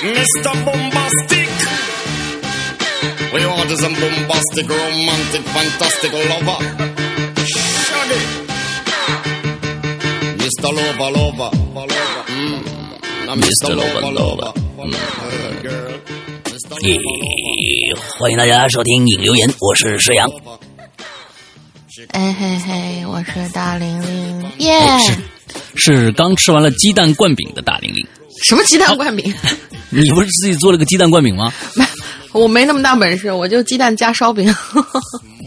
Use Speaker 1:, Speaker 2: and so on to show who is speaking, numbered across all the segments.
Speaker 1: Mr. Bombastic. We order some bombastic, romantic, fantastic lover. Shaggy. Mr. Lover, lover, lover. Mm. Now Mr. Lover, lover. Mm. Lover,
Speaker 2: 欢迎大家收听影留言，我是石阳。
Speaker 3: 哎嘿嘿，我是大玲玲，耶、
Speaker 2: 是是刚吃完了鸡蛋灌饼的大玲玲，
Speaker 3: 什么鸡蛋灌饼？
Speaker 2: 你不是自己做了个鸡蛋灌饼吗？
Speaker 3: 没，我没那么大本事，我就鸡蛋加烧饼。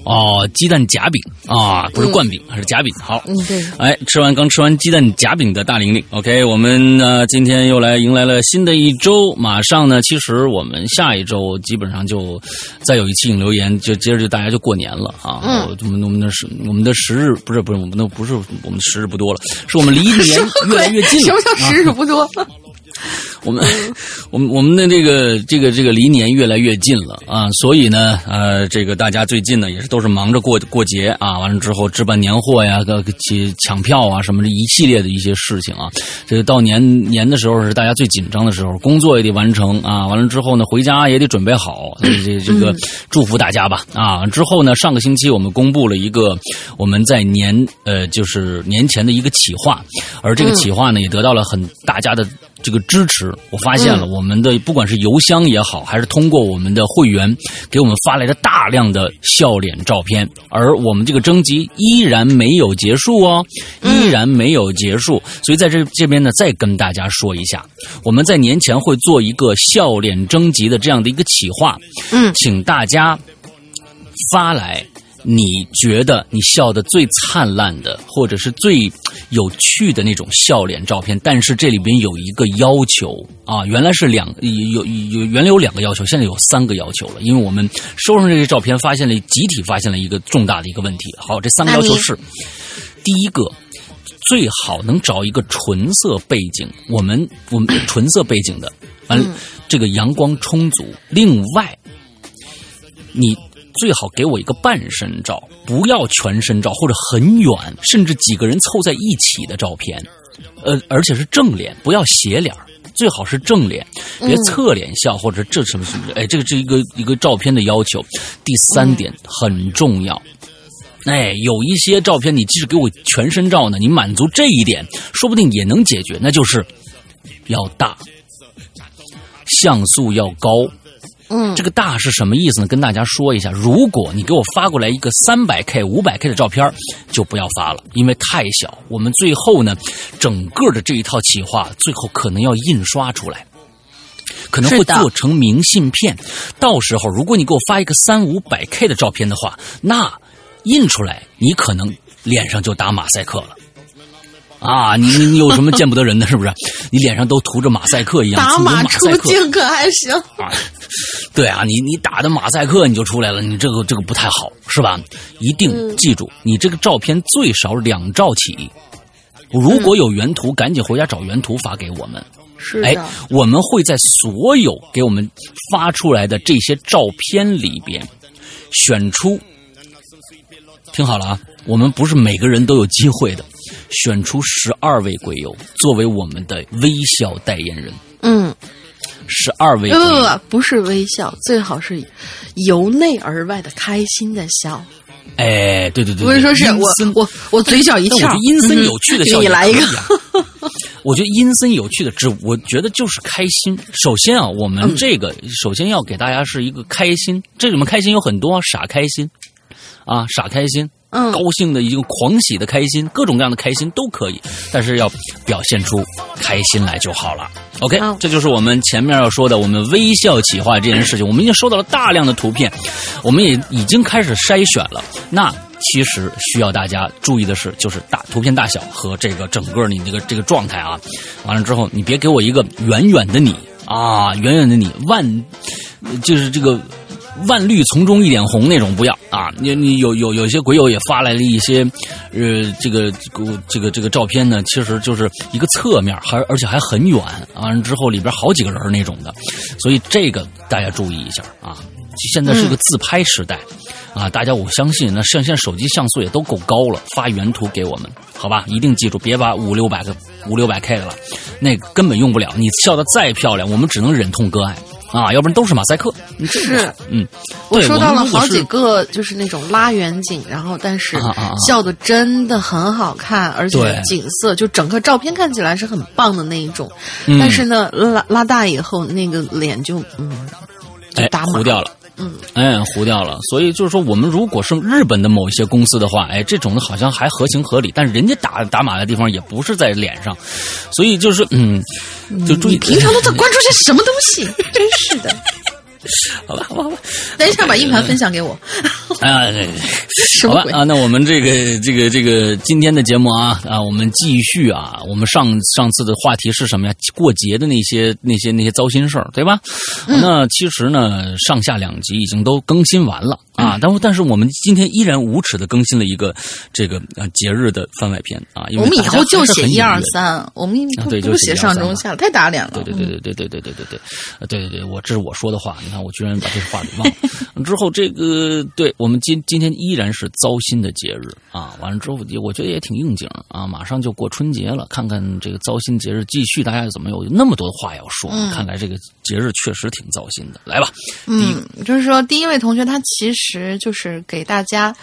Speaker 2: 哦，鸡蛋夹饼啊，不是灌饼，还是夹饼。好，
Speaker 3: 嗯，对，
Speaker 2: 哎，吃完刚吃完鸡蛋夹饼的大玲玲，OK，我们呢今天又来迎来了新的一周，马上呢，其实我们下一周基本上就再有一期影留言，就接着就大家就过年了啊。
Speaker 3: 嗯
Speaker 2: 我我们我们的时我们的时日不是不是我们的不是我们的时日不多了，是我们离年越来越近了。
Speaker 3: 什么叫
Speaker 2: 啊
Speaker 3: 时日不多？
Speaker 2: 我们 我们我们的这个这个这个离年越来越近了啊，所以呢，呃，这个大家最近呢也是都是忙着过过节啊，完了之后置办年货呀，个抢抢票啊，什么这一系列的一些事情啊。这个到年年的时候是大家最紧张的时候，工作也得完成啊，完了之后呢，回家也得准备好，这这个祝福大家吧啊。之后呢，上个星期我们公布了一个我们在年呃就是年前的一个企划，而这个企划呢也得到了很大家的。这个支持，我发现了我们的不管是邮箱也好，还是通过我们的会员给我们发来的大量的笑脸照片，而我们这个征集依然没有结束哦，依然没有结束，所以在这这边呢，再跟大家说一下，我们在年前会做一个笑脸征集的这样的一个企划，
Speaker 3: 嗯。
Speaker 2: 请大家发来你觉得你笑的最灿烂的，或者是最有趣的那种笑脸照片。但是这里边有一个要求啊，原来是两有有有原来有两个要求，现在有三个要求了，因为我们收上这些照片，发现了集体发现了一个重大的一个问题。好，这三个要求是：第一个。最好能找一个纯色背景，我们我们纯色背景的，完了、这个阳光充足。另外，你最好给我一个半身照，不要全身照或者很远，甚至几个人凑在一起的照片，呃，而且是正脸，不要斜脸最好是正脸，别侧脸笑或者这什么什么。哎，这个是一个一个照片的要求。第三点很重要。哎，有一些照片，你即使给我全身照呢，你满足这一点，说不定也能解决，那就是要大，像素要高。
Speaker 3: 嗯
Speaker 2: 这个大是什么意思呢？跟大家说一下，如果你给我发过来一个三百 K、五百 K 的照片，就不要发了，因为太小。我们最后呢，整个的这一套企划，最后可能要印刷出来。可能会做成明信片，到时候如果你给我发一个三五百 K 的照片的话，那印出来你可能脸上就打马赛克了。啊，你你你有什么见不得人的，是不是？你脸上都涂着马赛克一样，
Speaker 3: 打马出
Speaker 2: 马赛克
Speaker 3: 镜可还行？
Speaker 2: 啊，对啊，你你打的马赛克你就出来了，你这个这个不太好，是吧？一定记住，你这个照片最少两兆起。如果有原图，赶紧回家找原图发给我们。哎
Speaker 3: 是的，，
Speaker 2: 我们会在所有给我们发出来的这些照片里边，选出，听好了啊，我们不是每个人都有机会的，选出十二位鬼友作为我们的微笑代言人，
Speaker 3: 嗯，
Speaker 2: 十二位。
Speaker 3: 呃，不是微笑，最好是由内而外的开心的笑。
Speaker 2: 哎，对对对，
Speaker 3: 不是说是我我我嘴角一翘
Speaker 2: 阴森有趣的笑
Speaker 3: 嗯给你来一个。
Speaker 2: 我觉得阴森有趣的，只我觉得就是开心。首先啊，我
Speaker 3: 嗯
Speaker 2: 们这个、首先要给大家是一个开心，这里面开心有很多啊，傻开心啊，傻开心。
Speaker 3: 嗯
Speaker 2: 高兴的一个狂喜的开心，各种各样的开心都可以，但是要表现出开心来就好了。OK，、
Speaker 3: 好
Speaker 2: 这就是我们前面要说的，我们微笑企划这件事情，我们已经收到了大量的图片，我们也已经开始筛选了。那其实需要大家注意的是，就是大图片大小和这个整个你这个这个状态啊。完了之后，你别给我一个远远的你啊，远远的你万，就是这个。万绿丛中一点红那种不要啊！你你有有有些鬼友也发来了一些，呃，这个这个这个照片呢，其实就是一个侧面，还而且还很远，完了之后里边好几个人那种的，所以这个大家注意一下啊！现在是个自拍时代，啊，大家我相信，那像现在手机像素也都够高了，发原图给我们，好吧？一定记住，别把五六百个五六百 K 的了，那个根本用不了。你笑的再漂亮，我们只能忍痛割爱啊，要不然都是马赛克。
Speaker 3: 是，
Speaker 2: 嗯，
Speaker 3: 我
Speaker 2: 对
Speaker 3: 收到了好几个，就是那种拉远景，然后但是笑的真的很好看，而且景色就整个照片看起来是很棒的那一种。
Speaker 2: 嗯
Speaker 3: 但是呢，拉拉大以后，那个脸就嗯就
Speaker 2: 哎
Speaker 3: 打码
Speaker 2: 糊掉了。
Speaker 3: 嗯，
Speaker 2: 哎，糊掉了。所以就是说，我们如果是日本的某一些公司的话，哎，这种的好像还合情合理，但是人家打打码的地方也不是在脸上，所以就是嗯，就注意。
Speaker 3: 平常都在关注些什么东西？真是的。
Speaker 2: 好吧，好吧，好吧。
Speaker 3: 等一下把硬盘分享给我。
Speaker 2: 啊，
Speaker 3: 什么鬼？
Speaker 2: 好吧啊，那我们这个这个这个今天的节目啊啊，我们继续啊，我们上上次的话题是什么呀？过节的那些那些那些糟心事儿，对吧？
Speaker 3: 嗯
Speaker 2: 那其实呢，上下两集已经都更新完了
Speaker 3: 嗯
Speaker 2: 啊，但但是我们今天依然无耻的更新了一个这个呃节日的番外篇啊，因为
Speaker 3: 我们以后就写一二三，我们不
Speaker 2: 就写
Speaker 3: 写
Speaker 2: 1 2 3
Speaker 3: 上中下，太打脸了。
Speaker 2: 对对对对对对对对对对，呃对对对，我这是我说的话，你看我居然把这话给忘了。之后这个，对我们今今天依然是糟心的节日啊，完了之后也我觉得也挺应景啊，马上就过春节了，看看这个糟心节日继续，大家怎么有那么多的话要说？看来这个节日确实挺糟心的。来吧，
Speaker 3: 嗯，就是说，第一位同学他其实就是给大家，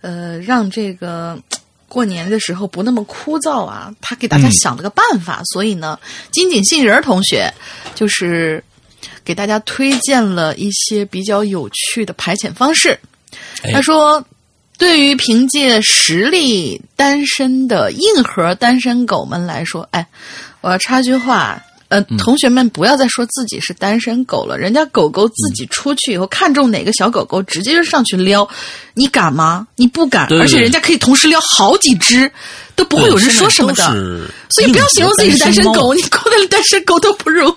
Speaker 3: 呃，让这个过年的时候不那么枯燥啊，他给大家
Speaker 2: 嗯
Speaker 3: 想了个办法，所以呢，金井杏仁儿同学就是给大家推荐了一些比较有趣的排遣方式。
Speaker 2: 哎
Speaker 3: 他说。对于凭借实力单身的硬核单身狗们来说，哎，我要插句话，呃，同学们不要再说自己是单身狗了，人家狗狗自己出去以后，看中哪个小狗狗，直接就上去撩，你敢吗？你不敢，而且人家可以同时撩好几只，都不会有人说什么的。所以不要形容自己是单身狗，你过的单身狗都不如。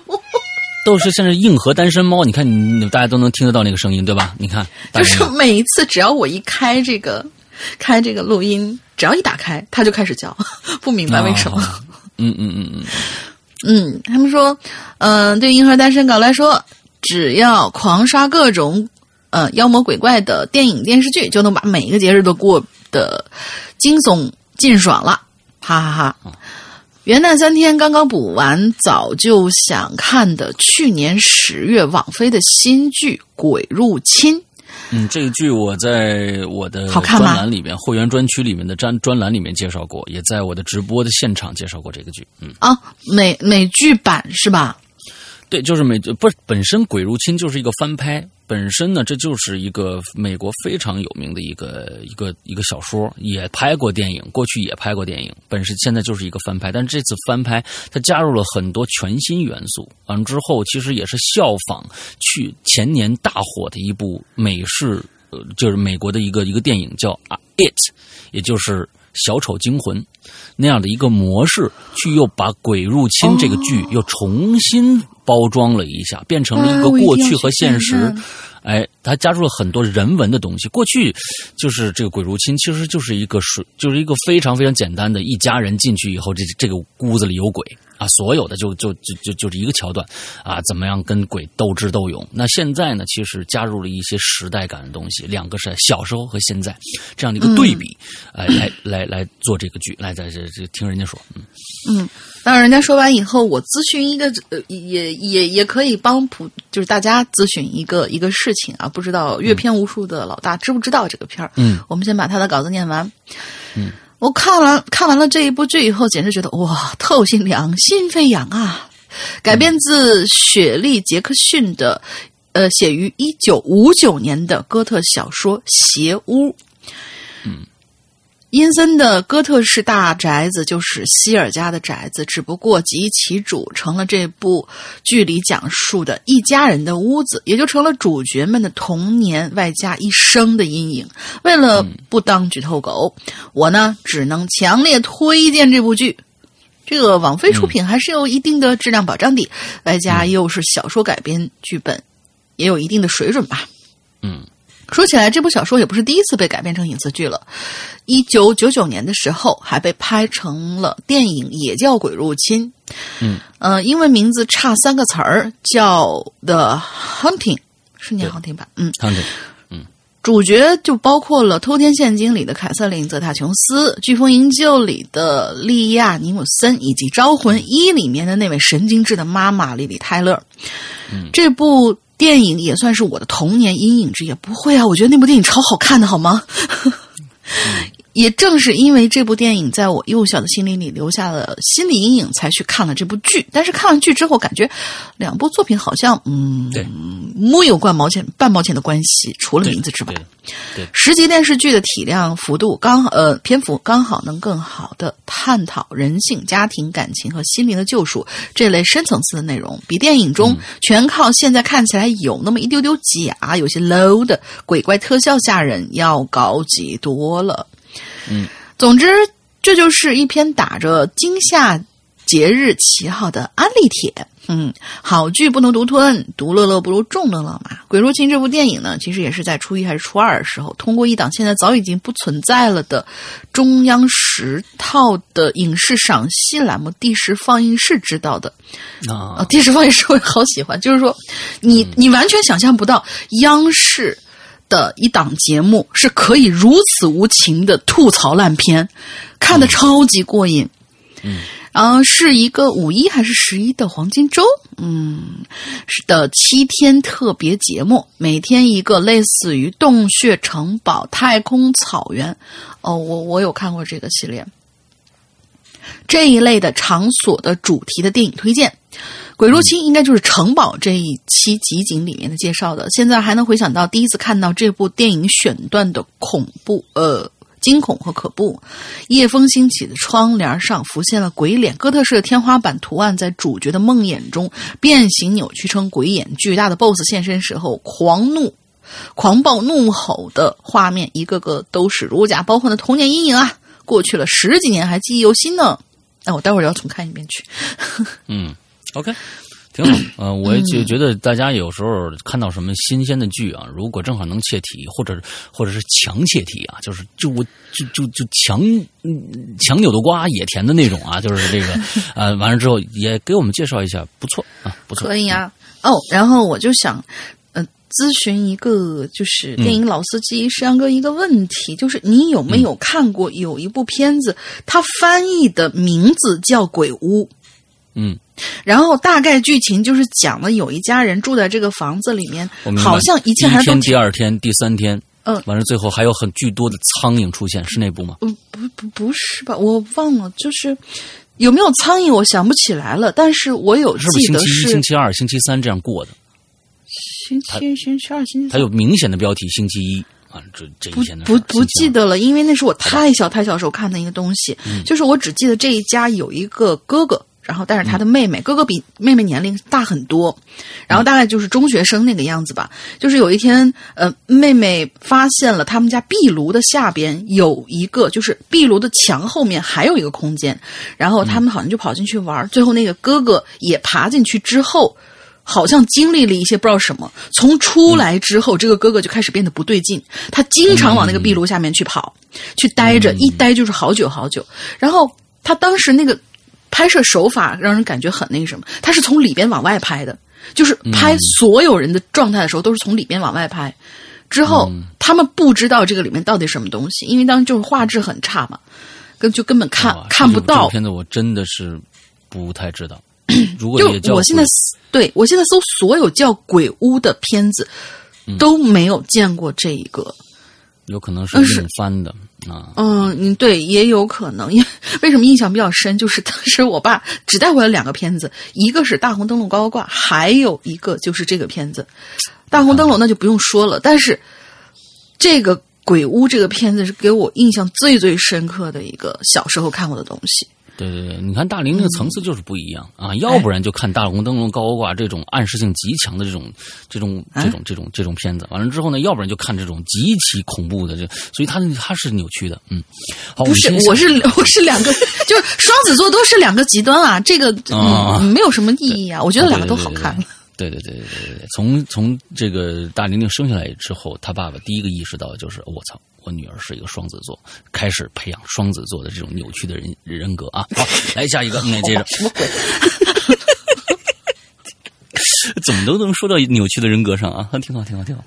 Speaker 2: 都是像是硬核单身猫，你看你大家都能听得到那个声音，对吧？你看，
Speaker 3: 就是每一次只要我一开这个开这个录音，只要一打开，它就开始叫，不明白为什么。
Speaker 2: 哦嗯嗯嗯嗯。
Speaker 3: 嗯，他们说，嗯、对硬核单身狗来说，只要狂刷各种呃妖魔鬼怪的电影电视剧，就能把每一个节日都过得惊悚尽爽了，哈哈哈元旦三天刚刚补完，早就想看的去年十月网飞的新剧《鬼入侵》。
Speaker 2: 嗯，这个剧我在我的
Speaker 3: 好看吗
Speaker 2: 专栏里面，会员专区里面的专专栏里面介绍过，也在我的直播的现场介绍过这个剧。嗯，
Speaker 3: 啊，美美剧版是吧？
Speaker 2: 对，就是美不是本身《鬼入侵》就是一个翻拍，本身呢这就是一个美国非常有名的一个一个一个小说，也拍过电影，过去也拍过电影，本身现在就是一个翻拍，但是这次翻拍它加入了很多全新元素，完之后其实也是效仿去前年大火的一部美式，呃，就是美国的一个一个电影叫《啊 It》，也就是。小丑惊魂那样的一个模式，去又把《鬼入侵》这个剧又重新包装了一下，变成了一个过去和现实。哎，它加入了很多人文的东西。过去就是这个鬼入侵，其实就是一个水，就是一个非常非常简单的，一家人进去以后，这这个屋子里有鬼啊，所有的就就就就就是一个桥段啊，怎么样跟鬼斗智斗勇？那现在呢，其实加入了一些时代感的东西，两个是小时候和现在这样的一个对比，哎、来来来做这个剧，来在这这听人家说，嗯
Speaker 3: 嗯，当人家说完以后，我咨询一个，呃，也也也可以帮普，就是大家咨询一个一个事情啊。不知道阅片无数的老大知不知道这个片儿？
Speaker 2: 嗯，
Speaker 3: 我们先把他的稿子念完。嗯，我看完看完了这一部剧以后，简直觉得哇，透心凉，心飞扬啊！改编自雪莉·杰克逊的，呃，写于一九五九年的哥特小说《邪屋》。阴森的哥特式大宅子就是希尔家的宅子，只不过集其主，成了这部剧里讲述的一家人的屋子，也就成了主角们的童年外加一生的阴影。为了不当剧透狗，我呢只能强烈推荐这部剧。这个网飞出品还是有一定的质量保障的，外加又是小说改编剧本，也有一定的水准吧。
Speaker 2: 嗯。
Speaker 3: 说起来，这部小说也不是第一次被改编成影视剧了。一九九九年的时候，还被拍成了电影，也叫《鬼入侵》。
Speaker 2: 嗯，
Speaker 3: 呃，英文名字差三个词儿，叫《The Hunting》，是念 Hunting 吧？嗯，
Speaker 2: 看这
Speaker 3: 主角就包括了《偷天陷金》里的凯瑟琳·泽塔琼斯，《飓风营救》里的莉亚·尼姆森，以及《招魂一》里面的那位神经质的妈妈莉莉·泰勒。
Speaker 2: 嗯
Speaker 3: 这部电影也算是我的童年阴影之一。不会啊，我觉得那部电影超好看的，好吗？也正是因为这部电影在我幼小的心灵里留下了心理阴影，才去看了这部剧。但是看完剧之后，感觉两部作品好像嗯，
Speaker 2: 对
Speaker 3: 木有半毛钱半毛钱的关系，除了名字之外。
Speaker 2: 对，
Speaker 3: 十集电视剧的体量幅度刚呃篇幅刚好能更好的探讨人性、家庭、感情和心灵的救赎这类深层次的内容，比电影中全靠现在看起来有那么一丢丢假、有些 low 的鬼怪特效吓人要高级多了。
Speaker 2: 嗯，
Speaker 3: 总之这就是一篇打着惊吓节日旗号的安利帖。嗯，好剧不能独吞，独乐乐不如众乐乐嘛。《鬼入侵》这部电影呢，其实也是在初一还是初二的时候，通过一档现在早已经不存在了的中央十套的影视赏析栏目《第十放映室》知道的。
Speaker 2: 啊
Speaker 3: 啊，，第十放映室我也好喜欢，就是说，你你完全想象不到央视的一档节目是可以如此无情的吐槽烂片，看的超级过瘾。
Speaker 2: 嗯，
Speaker 3: 然后是一个五一还是十一的黄金周，嗯，是的七天特别节目，每天一个类似于洞穴城堡、太空草原。哦，我我有看过这个系列。这一类的场所的主题的电影推荐，《鬼入侵》应该就是城堡这一期集锦里面的介绍的。现在还能回想到第一次看到这部电影选段的恐怖，呃，惊恐和可怖。夜风兴起的窗帘上浮现了鬼脸，哥特式的天花板图案在主角的梦魇中变形扭曲成鬼眼。巨大的 BOSS 现身时候，狂怒。狂暴怒吼的画面，一个个都是如假包换的童年阴影啊！过去了十几年，还记忆犹新呢。哎，我待会儿要重看一遍去。
Speaker 2: 嗯，OK，挺好。呃，我就觉得大家有时候看到什么新鲜的剧啊，如果正好能切题，或者或者是强切题啊，就是就我就就就强嗯强扭的瓜也甜的那种啊，就是这个 呃，完了之后也给我们介绍一下，不错啊，不错。
Speaker 3: 可以啊。哦，然后我就想，呃，咨询一个就是电影老司机石阳哥一个问题，就是你有没有看过有一部片子，它翻译的名字叫《鬼屋》？
Speaker 2: 嗯，
Speaker 3: 然后大概剧情就是讲了有一家人住在这个房子里面好像一切还是都
Speaker 2: 天、第二天、第三天，
Speaker 3: 嗯
Speaker 2: 完了最后还有很巨多的苍蝇出现，是那部吗？
Speaker 3: 嗯，不不不是吧？我忘了，就是有没有苍蝇，我想不起来了。但是我有
Speaker 2: 是不是星期一、
Speaker 3: 记得是
Speaker 2: 星期二、星期三这样过的？
Speaker 3: 星期一、星期二、星期三，
Speaker 2: 它有明显的标题，星期一啊，这这
Speaker 3: 不
Speaker 2: 一天的
Speaker 3: 不不记得了，因为那是我太小太小时候看的一个东西。
Speaker 2: 嗯
Speaker 3: 就是我只记得这一家有一个哥哥，然后带着他的妹妹，哥哥比妹妹年龄大很多，然后大概就是中学生那个样子吧。就是有一天，呃，妹妹发现了他们家壁炉的下边有一个，就是壁炉的墙后面还有一个空间，然后他们好像就跑进去玩儿，最后那个哥哥也爬进去之后。好像经历了一些不知道什么，从出来之后，这个哥哥就开始变得不对劲。他经常往那个壁炉下面去跑，去待着，一待就是好久好久。然后他当时那个拍摄手法让人感觉很那个什么，他是从里边往外拍的，就是拍所有人的状态的时候都是从里边往外拍。之后他们不知道这个里面到底什么东西，因为当时就是画质很差嘛，根就根本看
Speaker 2: 哇
Speaker 3: 看不到
Speaker 2: 这。片子我真的是不太知道。如果
Speaker 3: 就我现在对我现在搜所有叫鬼屋的片子，都没有见过这一个。
Speaker 2: 有可能是翻的啊，
Speaker 3: 嗯，嗯，对，也有可能。因为为什么印象比较深，就是当时我爸只带回来两个片子，一个是《大红灯笼高高挂》，还有一个就是这个片子。《大红灯笼》那就不用说了，但是这个《鬼屋》这个片子是给我印象最最深刻的一个小时候看过的东西。
Speaker 2: 对对对，你看大龄那个层次就是不一样啊，要不然就看大红灯笼高高挂这种暗示性极强的这种这种这种这种这种片子，完了之后呢，要不然就看这种极其恐怖的这，所以它它是扭曲的，嗯，
Speaker 3: 不是，我是我是两个，就是双子座都是两个极端啊，这个嗯没有什么意义啊，我觉得两个都好看。
Speaker 2: 对对对对对对，从从这个大玲玲生下来之后，她爸爸第一个意识到就是我操，我女儿是一个双子座，开始培养双子座的这种扭曲的人人格啊。好，来下一个，来，接着
Speaker 3: 什么鬼？
Speaker 2: 怎么都能说到扭曲的人格上啊？挺好，挺好，挺好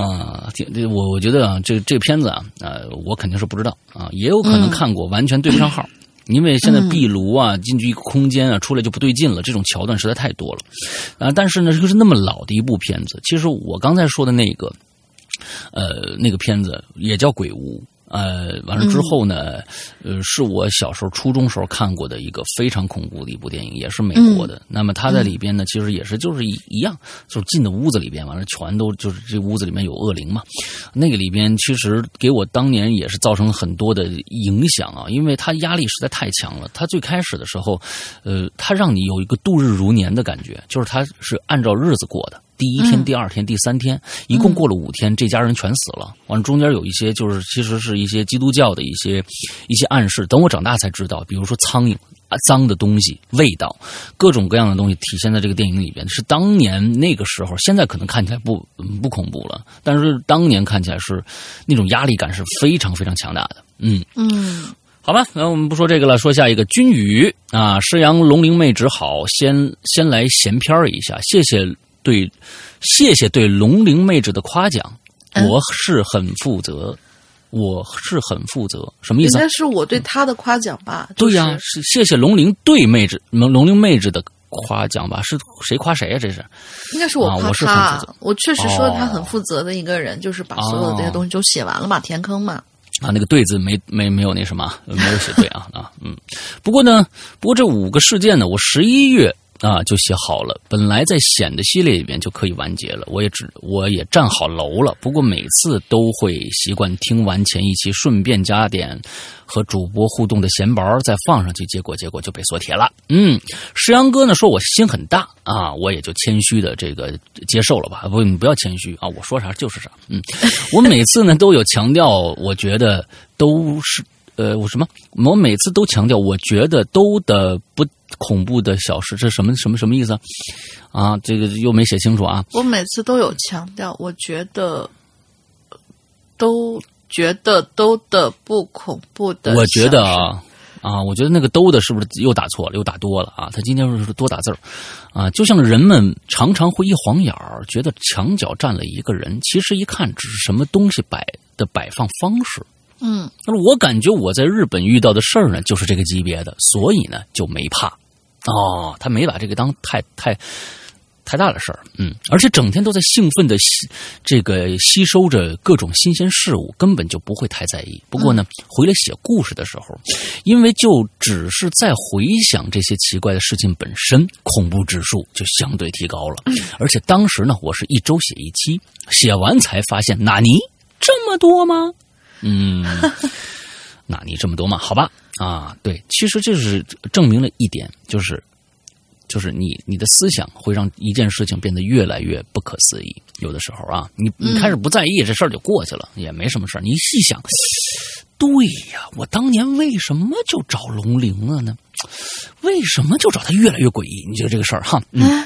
Speaker 2: 啊！挺我我觉得啊，这这片子啊，呃，我肯定是不知道啊，也有可能看过，完全对不上号。因为现在壁炉啊，进去一个空间啊，出来就不对劲了，这种桥段实在太多了啊！但是呢，这个是那么老的一部片子，其实我刚才说的那个，呃，那个片子也叫《鬼屋》。呃，完了之后呢，呃，是我小时候初中时候看过的一个非常恐怖的一部电影，也是美国的。那么他在里边呢，其实也是就是一一样，就是进的屋子里边，完了全都就是这屋子里面有恶灵嘛。那个里边其实给我当年也是造成很多的影响啊，因为他压力实在太强了。他最开始的时候，呃，他让你有一个度日如年的感觉，就是他是按照日子过的。第一天、第二天、第三天，一共过了五天，这家人全死了。完了，中间有一些就是其实是一些基督教的一些一些暗示。等我长大才知道，比如说苍蝇啊、脏的东西、味道，各种各样的东西体现在这个电影里边。是当年那个时候，现在可能看起来不不恐怖了，但是当年看起来是那种压力感是非常非常强大的。嗯
Speaker 3: 嗯，
Speaker 2: 好吧，那我们不说这个了，说下一个君宇啊，师阳龙灵妹只好，先先来闲篇一下，谢谢。对，谢谢对龙灵妹子的夸奖，我是很负责，我是很负责，什么意思？
Speaker 3: 应该是我对他的夸奖吧？
Speaker 2: 对呀，是谢谢龙灵对妹子龙龙灵妹子的夸奖吧？是谁夸谁呀？这是？
Speaker 3: 应该是我夸他，我确实说他很负责的一个人，就是把所有的这些东西都写完了嘛，填坑嘛。
Speaker 2: 啊，那个对字没没没有那什么，没有写对啊 啊嗯。不过呢，不过这五个事件呢，我十一月。啊，就写好了。本来在险的系列里边就可以完结了，我也只我也站好楼了。不过每次都会习惯听完前一期，顺便加点和主播互动的闲薄再放上去，结果结果就被锁铁了。嗯，石阳哥呢说我心很大啊，我也就谦虚的这个接受了吧。不，你不要谦虚啊，我说啥就是啥。嗯，我每次呢都有强调，我觉得都是呃，我什么？我每次都强调，我觉得都的不。恐怖的小事，这什么什么什么意思？啊，这个又没写清楚啊。
Speaker 3: 我每次都有强调，我觉得都觉得都的不恐怖的。
Speaker 2: 我觉得啊啊，我觉得那个都的是不是又打错了，又打多了啊？他今天是多打字儿啊，就像人们常常会一晃眼儿，觉得墙角站了一个人，其实一看只是什么东西摆的摆放方式。
Speaker 3: 嗯，
Speaker 2: 那么我感觉我在日本遇到的事儿呢，就是这个级别的，所以呢就没怕。哦，他没把这个当太太太大的事儿，嗯，而且整天都在兴奋的吸这个吸收着各种新鲜事物，根本就不会太在意。不过呢，回来写故事的时候，因为就只是在回想这些奇怪的事情本身，恐怖指数就相对提高了。而且当时呢，我是一周写一期，写完才发现，纳尼这么多吗？嗯，纳尼这么多嘛？好吧。啊，对，其实这是证明了一点，就是，就是你你的思想会让一件事情变得越来越不可思议。有的时候啊，你你开始不在意这事儿就过去了，也没什么事儿。你细想，对呀，我当年为什么就找龙灵了呢？为什么就找他越来越诡异？你觉得这个事儿哈？嗯，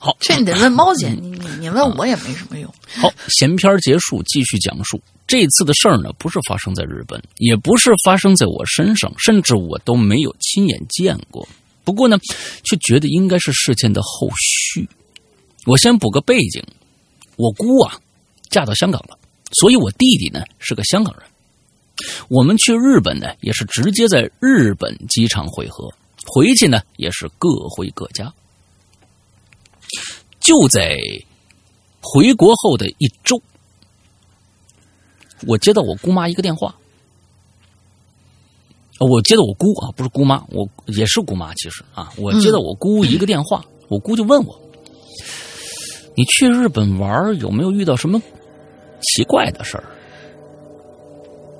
Speaker 2: 好，
Speaker 3: 这你得问猫姐，你你你问我也没什么用。
Speaker 2: 好，闲篇结束，继续讲述。这次的事儿呢，不是发生在日本，也不是发生在我身上，甚至我都没有亲眼见过。不过呢，却觉得应该是事件的后续。我先补个背景：我姑啊，嫁到香港了，所以我弟弟呢是个香港人。我们去日本呢，也是直接在日本机场会合，回去呢也是各回各家。就在回国后的一周。我接到我姑妈一个电话，我接到我姑啊，不是姑妈，我也是姑妈，其实啊，我接到我姑一个电话，我姑就问我：“你去日本玩有没有遇到什么奇怪的事儿？”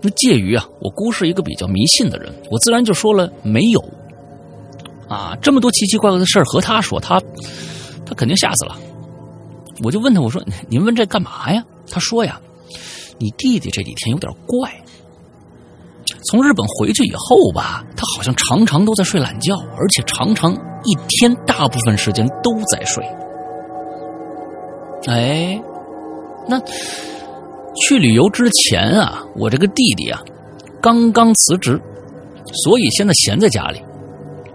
Speaker 2: 那介于啊，我姑是一个比较迷信的人，我自然就说了没有。啊，这么多奇奇怪怪的事儿和她说，他他肯定吓死了。我就问他，我说：“您问这干嘛呀？”他说：“呀。”你弟弟这几天有点怪。从日本回去以后吧，他好像常常都在睡懒觉，而且常常一天大部分时间都在睡。哎，那去旅游之前啊，我这个弟弟啊刚刚辞职，所以现在闲在家里，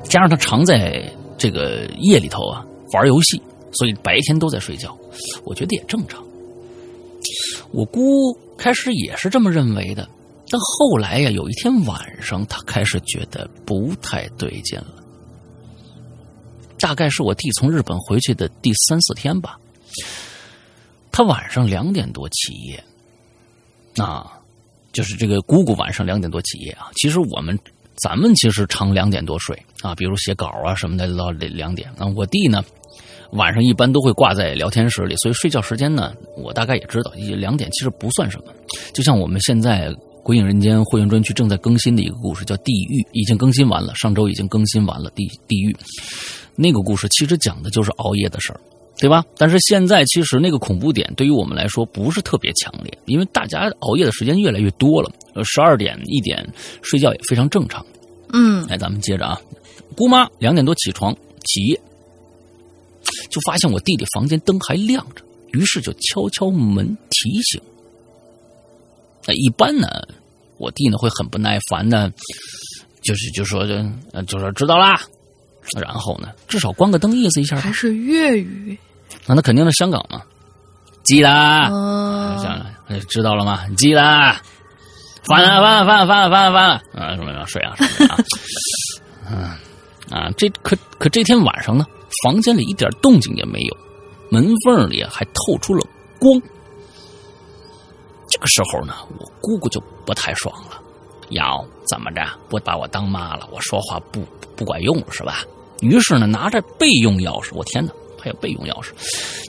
Speaker 2: 加上他常在这个夜里头啊玩游戏，所以白天都在睡觉。我觉得也正常。我姑开始也是这么认为的，但后来呀，有一天晚上，她开始觉得不太对劲了。大概是我弟从日本回去的第三四天吧，他晚上两点多起夜，啊，就是这个姑姑晚上两点多起夜啊。其实我们咱们其实常两点多睡啊，比如写稿啊什么的到两点啊。我弟呢，晚上一般都会挂在聊天室里，所以睡觉时间呢，我大概也知道，两点其实不算什么。就像我们现在《鬼影人间》会员专区正在更新的一个故事，叫《地狱》，已经更新完了，上周已经更新完了，《地地狱》。那个故事其实讲的就是熬夜的事儿，对吧？但是现在其实那个恐怖点对于我们来说不是特别强烈，因为大家熬夜的时间越来越多了，十二点一点睡觉也非常正常。
Speaker 3: 嗯，
Speaker 2: 来，咱们接着啊，姑妈两点多起床起夜，就发现我弟弟房间灯还亮着，于是就敲敲门提醒。那一般呢，我弟呢会很不耐烦的，就是就说就就说知道啦。然后呢？至少关个灯，意思一下。
Speaker 3: 还是粤语？
Speaker 2: 那那肯定是香港嘛。记啦，
Speaker 3: 哦，
Speaker 2: 知道了吗？记啦，翻了翻了翻了翻了翻了翻了啊！什么要睡啊？什么啊？嗯啊，这可可这天晚上呢，房间里一点动静也没有，门缝里还透出了光。这个时候呢，我姑姑就不太爽了。要怎么着？不把我当妈了？我说话不不管用了是吧？于是呢，拿着备用钥匙，我天哪，还有备用钥匙，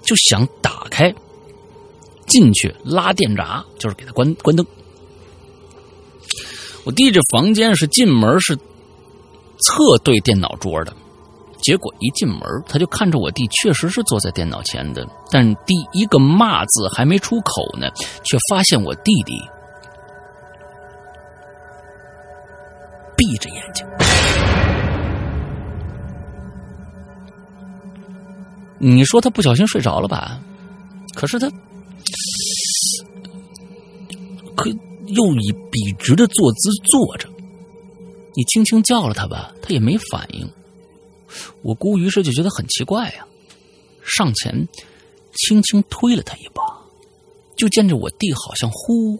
Speaker 2: 就想打开进去拉电闸，就是给他关关灯。我弟这房间是进门是侧对电脑桌的，结果一进门他就看着我弟确实是坐在电脑前的，但第一个骂字还没出口呢，却发现我弟弟。闭着眼睛，你说他不小心睡着了吧？可是他，可又以笔直的坐姿坐着。你轻轻叫了他吧，他也没反应。我姑于是就觉得很奇怪呀，上前轻轻推了他一把，就见着我弟好像呼，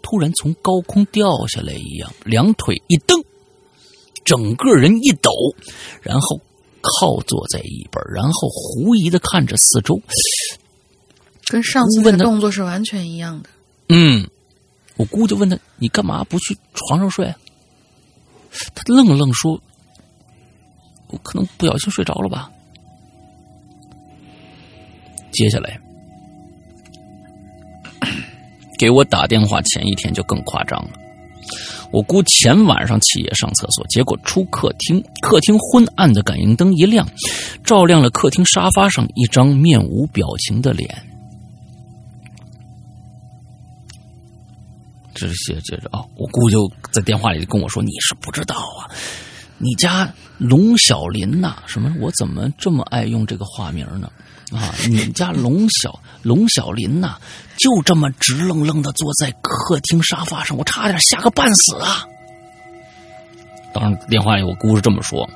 Speaker 2: 突然从高空掉下来一样，两腿一蹬。整个人一抖，然后靠坐在一边，然后狐疑的看着四周，
Speaker 3: 跟上次的动作是完全一样的。
Speaker 2: 嗯，我姑就问他：“你干嘛不去床上睡？”他愣了愣说：“我可能不小心睡着了吧。”接下来给我打电话前一天就更夸张了。我姑前晚上起夜上厕所，结果出客厅，客厅昏暗的感应灯一亮，照亮了客厅沙发上一张面无表情的脸。这些接着啊，我姑就在电话里跟我说：“你是不知道啊，你家龙小林呐，什么？我怎么这么爱用这个化名呢？”啊！你们家龙小龙小林呐，就这么直愣愣的坐在客厅沙发上，我差点吓个半死啊！当然，电话里我姑是这么说，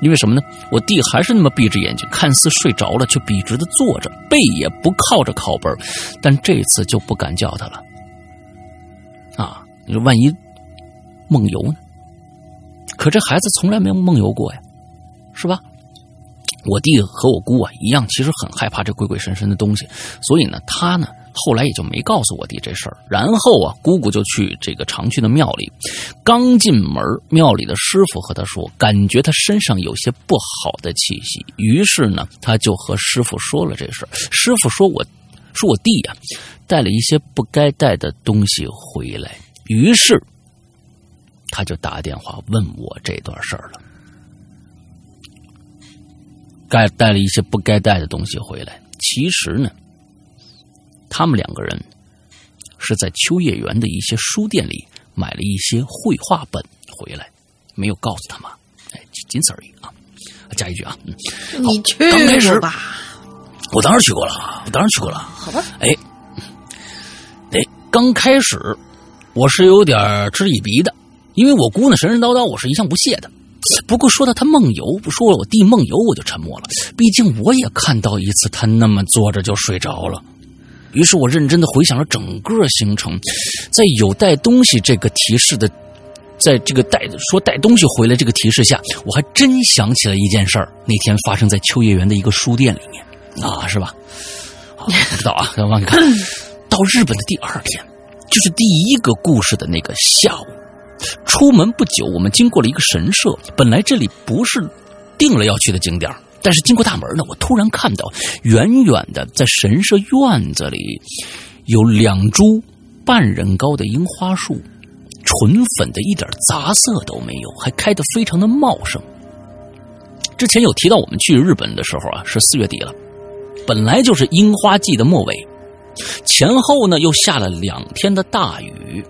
Speaker 2: 因为什么呢？我弟还是那么闭着眼睛，看似睡着了，却笔直的坐着，背也不靠着靠背但这次就不敢叫他了。啊！你说万一梦游呢？可这孩子从来没有梦游过呀，是吧？我弟和我姑啊一样，其实很害怕这鬼鬼神神的东西，所以呢，他呢后来也就没告诉我弟这事儿。然后啊，姑姑就去这个常去的庙里，刚进门，庙里的师傅和他说，感觉他身上有些不好的气息。于是呢，他就和师傅说了这事儿。师傅说我，说我弟呀带了一些不该带的东西回来。于是他就打电话问我这段事儿了。该带了一些不该带的东西回来。其实呢，他们两个人是在秋叶原的一些书店里买了一些绘画本回来，没有告诉他妈。哎，仅此而已啊！加一句啊，
Speaker 3: 你去刚开始吧？
Speaker 2: 我当然去过了，我当然去过了。
Speaker 3: 好吧。
Speaker 2: 哎，哎，刚开始我是有点嗤之以鼻的，因为我姑呢神神叨叨，我是一向不屑的。不过说到他梦游，不说了我弟梦游，我就沉默了。毕竟我也看到一次他那么坐着就睡着了。于是我认真的回想了整个行程，在有带东西这个提示的，在这个带说带东西回来这个提示下，我还真想起了一件事儿。那天发生在秋叶原的一个书店里面，啊，是吧？啊，不知道啊，让你看到日本的第二天，就是第一个故事的那个下午，出门不久，我们经过了一个神社。本来这里不是定了要去的景点但是经过大门呢，我突然看到远远的在神社院子里有两株半人高的樱花树，纯粉的，一点杂色都没有，还开得非常的茂盛。之前有提到我们去日本的时候啊，是四月底了，本来就是樱花季的末尾。前后呢又下了两天的大雨，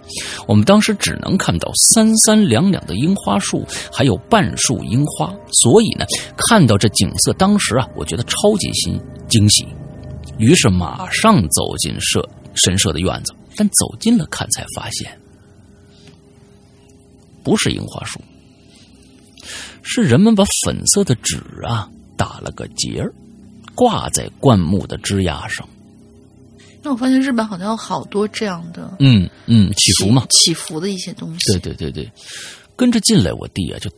Speaker 2: 我们当时只能看到三三两两的樱花树，还有半树樱花，所以呢，看到这景色，当时啊，我觉得超级新惊喜，于是马上走进社神社的院子，但走近了看才发现，不是樱花树，是人们把粉色的纸啊打了个结儿，挂在灌木的枝桠上。
Speaker 3: 那我发现日本好像有好多这样的，
Speaker 2: 嗯嗯，起伏嘛，
Speaker 3: 起伏的一些东西。
Speaker 2: 对对对对，跟着进来，我弟啊，就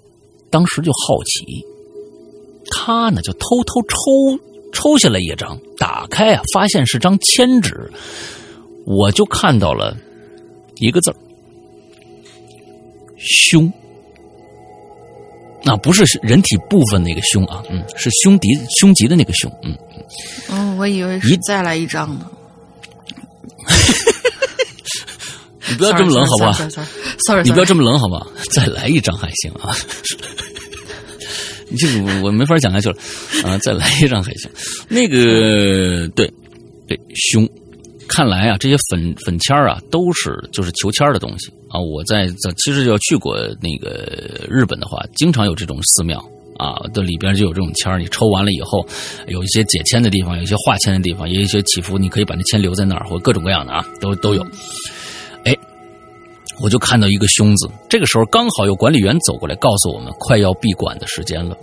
Speaker 2: 当时就好奇，他呢就偷偷抽抽下来一张，打开啊，发现是张千纸，我就看到了一个字儿“胸”，那不是人体部分那个胸啊，嗯，是胸敌胸级的那个胸，嗯
Speaker 3: 嗯，我以为是再来一张呢。
Speaker 2: 你不要这么冷好不好
Speaker 3: ？Sorry，
Speaker 2: 你不要这么冷好不好？再来一张还行啊。这个我没法讲下去了啊！再来一张还行。那个对对胸，看来啊，这些粉粉签啊，都是就是求签的东西啊。我在在其实要去过那个日本的话，经常有这种寺庙啊，的里边就有这种签你抽完了以后，有一些解签的地方，有一些化签的地方，也有一些起伏，你可以把那签留在那儿，或各种各样的啊，都都有。我就看到一个“凶”字，这个时候刚好有管理员走过来，告诉我们快要闭馆的时间了。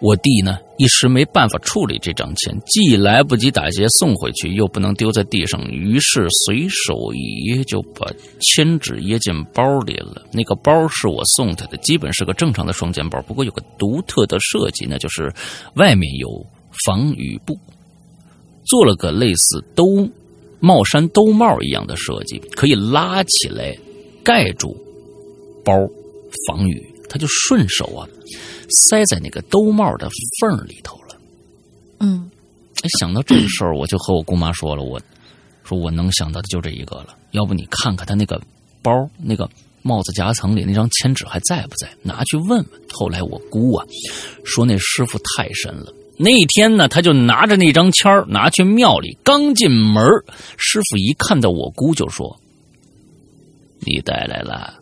Speaker 2: 我弟呢一时没办法处理这张钱，既来不及打结送回去，又不能丢在地上，于是随手一掖就把签纸掖进包里了。那个包是我送他的，基本是个正常的双肩包，不过有个独特的设计，那就是外面有防雨布，做了个类似兜。帽衫兜帽一样的设计，可以拉起来盖住包防雨，他就顺手啊塞在那个兜帽的缝里头了。
Speaker 3: 嗯，
Speaker 2: 想到这个事儿，我就和我姑妈说了，我说我能想到的就这一个了。要不你看看他那个包那个帽子夹层里那张签纸还在不在？拿去问问。后来我姑啊说那师傅太神了。那天呢，他就拿着那张签儿拿去庙里，刚进门，师傅一看到我姑就说：“你带来了。”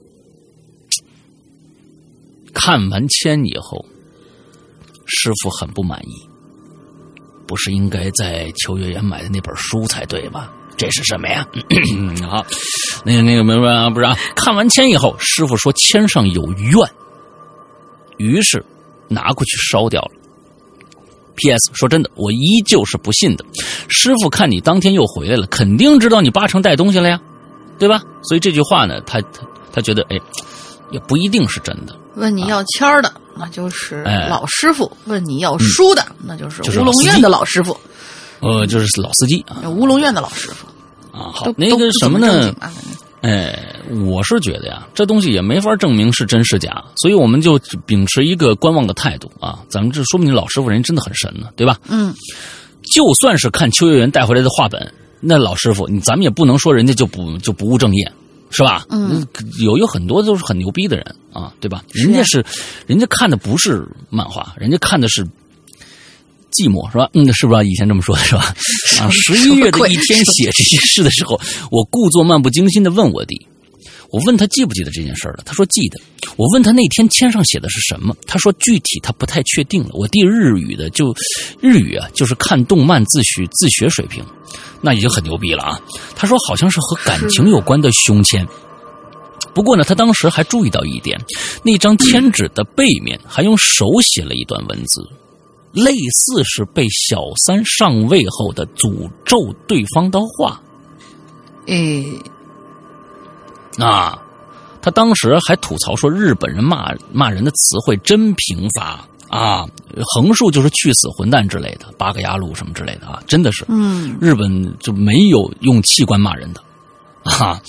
Speaker 2: 看完签以后，师傅很不满意，不是应该在秋月园买的那本书才对吗？这是什么呀？好，那个那个没没啊，不是啊。看完签以后，师傅说签上有怨，于是拿过去烧掉了。P.S. 说真的，我依旧是不信的。师傅看你当天又回来了，肯定知道你八成带东西了呀，对吧？所以这句话呢，他他他觉得，哎，也不一定是真的。
Speaker 3: 问你要签儿的，那就是老师傅；问你要书的，那就是乌龙院的老师傅。
Speaker 2: 呃，就是老司机啊，
Speaker 3: 乌龙院的老师傅
Speaker 2: 啊。好，那个什么呢？哎，我是觉得呀，这东西也没法证明是真是假，所以我们就秉持一个观望的态度啊。咱们这说明老师傅人真的很神呢，对吧？
Speaker 3: 嗯，
Speaker 2: 就算是看秋叶原带回来的画本，那老师傅，你咱们也不能说人家就不就不务正业，是吧？
Speaker 3: 嗯，
Speaker 2: 有有很多都是很牛逼的人啊，对吧？人家是，人家看的不是漫画，人家看的是。寂寞是吧？嗯，是不是以前这么说的是吧？啊，十一月的一天写这些事的时候，我故作漫不经心的问我弟，我问他记不记得这件事了？他说记得。我问他那天签上写的是什么？他说具体他不太确定了。我弟日语的就日语啊，就是看动漫自学自学水平，那已经很牛逼了啊。他说好像是和感情有关的胸签。不过呢，他当时还注意到一点，那张签纸的背面还用手写了一段文字，类似是被小三上位后的诅咒对方的话。
Speaker 3: 诶，
Speaker 2: 啊，他当时还吐槽说，日本人骂骂人的词汇真贫乏啊，横竖就是去死混蛋之类的，八个牙路什么之类的啊，真的是，
Speaker 3: 嗯，
Speaker 2: 日本就没有用器官骂人的，啊